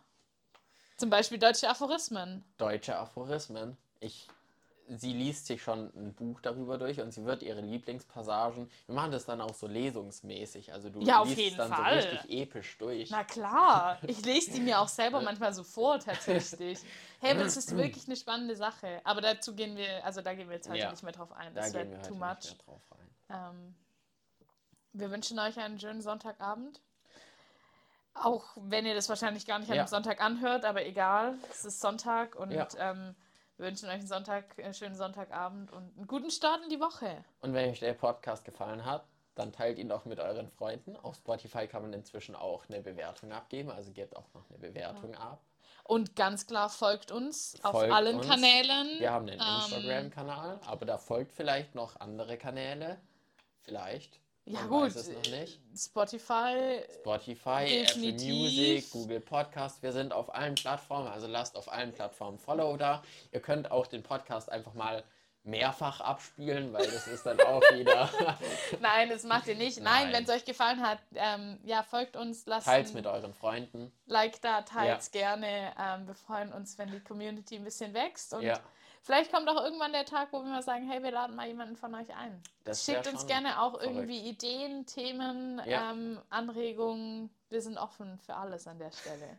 A: Zum Beispiel deutsche Aphorismen.
B: Deutsche Aphorismen. Ich, sie liest sich schon ein Buch darüber durch und sie wird ihre Lieblingspassagen. Wir machen das dann auch so lesungsmäßig. Also du
A: Ja, auf
B: liest
A: jeden
B: dann
A: Fall.
B: so richtig episch durch.
A: Na klar, ich lese die mir auch selber manchmal so vor, tatsächlich. Hey, aber es ist wirklich eine spannende Sache. Aber dazu gehen wir, also da gehen wir jetzt heute
B: Ja.
A: nicht mehr drauf ein.
B: da
A: Das
B: wir
A: wäre too much. Ähm, wir wünschen euch einen schönen Sonntagabend. Auch wenn ihr das wahrscheinlich gar nicht an
B: Ja.
A: einem Sonntag anhört, aber egal, es ist Sonntag und
B: Ja.
A: ähm, wir wünschen euch einen Sonntag, einen schönen Sonntagabend und einen guten Start in die Woche.
B: Und wenn euch der Podcast gefallen hat, dann teilt ihn doch mit euren Freunden. Auf Spotify kann man inzwischen auch eine Bewertung abgeben, also gebt auch noch eine Bewertung ab.
A: Und ganz klar folgt uns auf
B: Folgt
A: allen
B: uns.
A: Kanälen.
B: Wir haben einen
A: Ähm,
B: Instagram-Kanal, aber da folgt vielleicht noch andere Kanäle. Vielleicht.
A: Ja,
B: Man
A: gut.
B: Nicht.
A: Spotify,
B: Spotify, Apple. Music, Google Podcast. Wir sind auf allen Plattformen, also lasst auf allen Plattformen Follow da. Ihr könnt auch den Podcast einfach mal mehrfach abspielen, weil das ist dann auch wieder.
A: Nein, das macht ihr nicht. Nein,
B: Nein.
A: wenn es euch gefallen hat, ähm, ja, folgt uns, lasst
B: Teilt's
A: ein
B: mit euren Freunden.
A: Like da, teilt's gerne. Ähm, wir freuen uns, wenn die Community ein bisschen wächst. Und
B: Ja.
A: Vielleicht kommt auch irgendwann der Tag, wo wir mal sagen, hey, wir laden mal jemanden von euch ein.
B: Das
A: Schickt uns gerne auch
B: verrückt.
A: irgendwie Ideen, Themen,
B: Ja.
A: ähm, Anregungen. Wir sind offen für alles an der Stelle.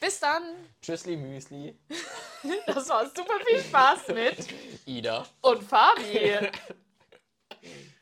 A: Bis dann.
B: Tschüssli Müsli.
A: Das war super viel Spaß mit
B: Ida.
A: und Fabi.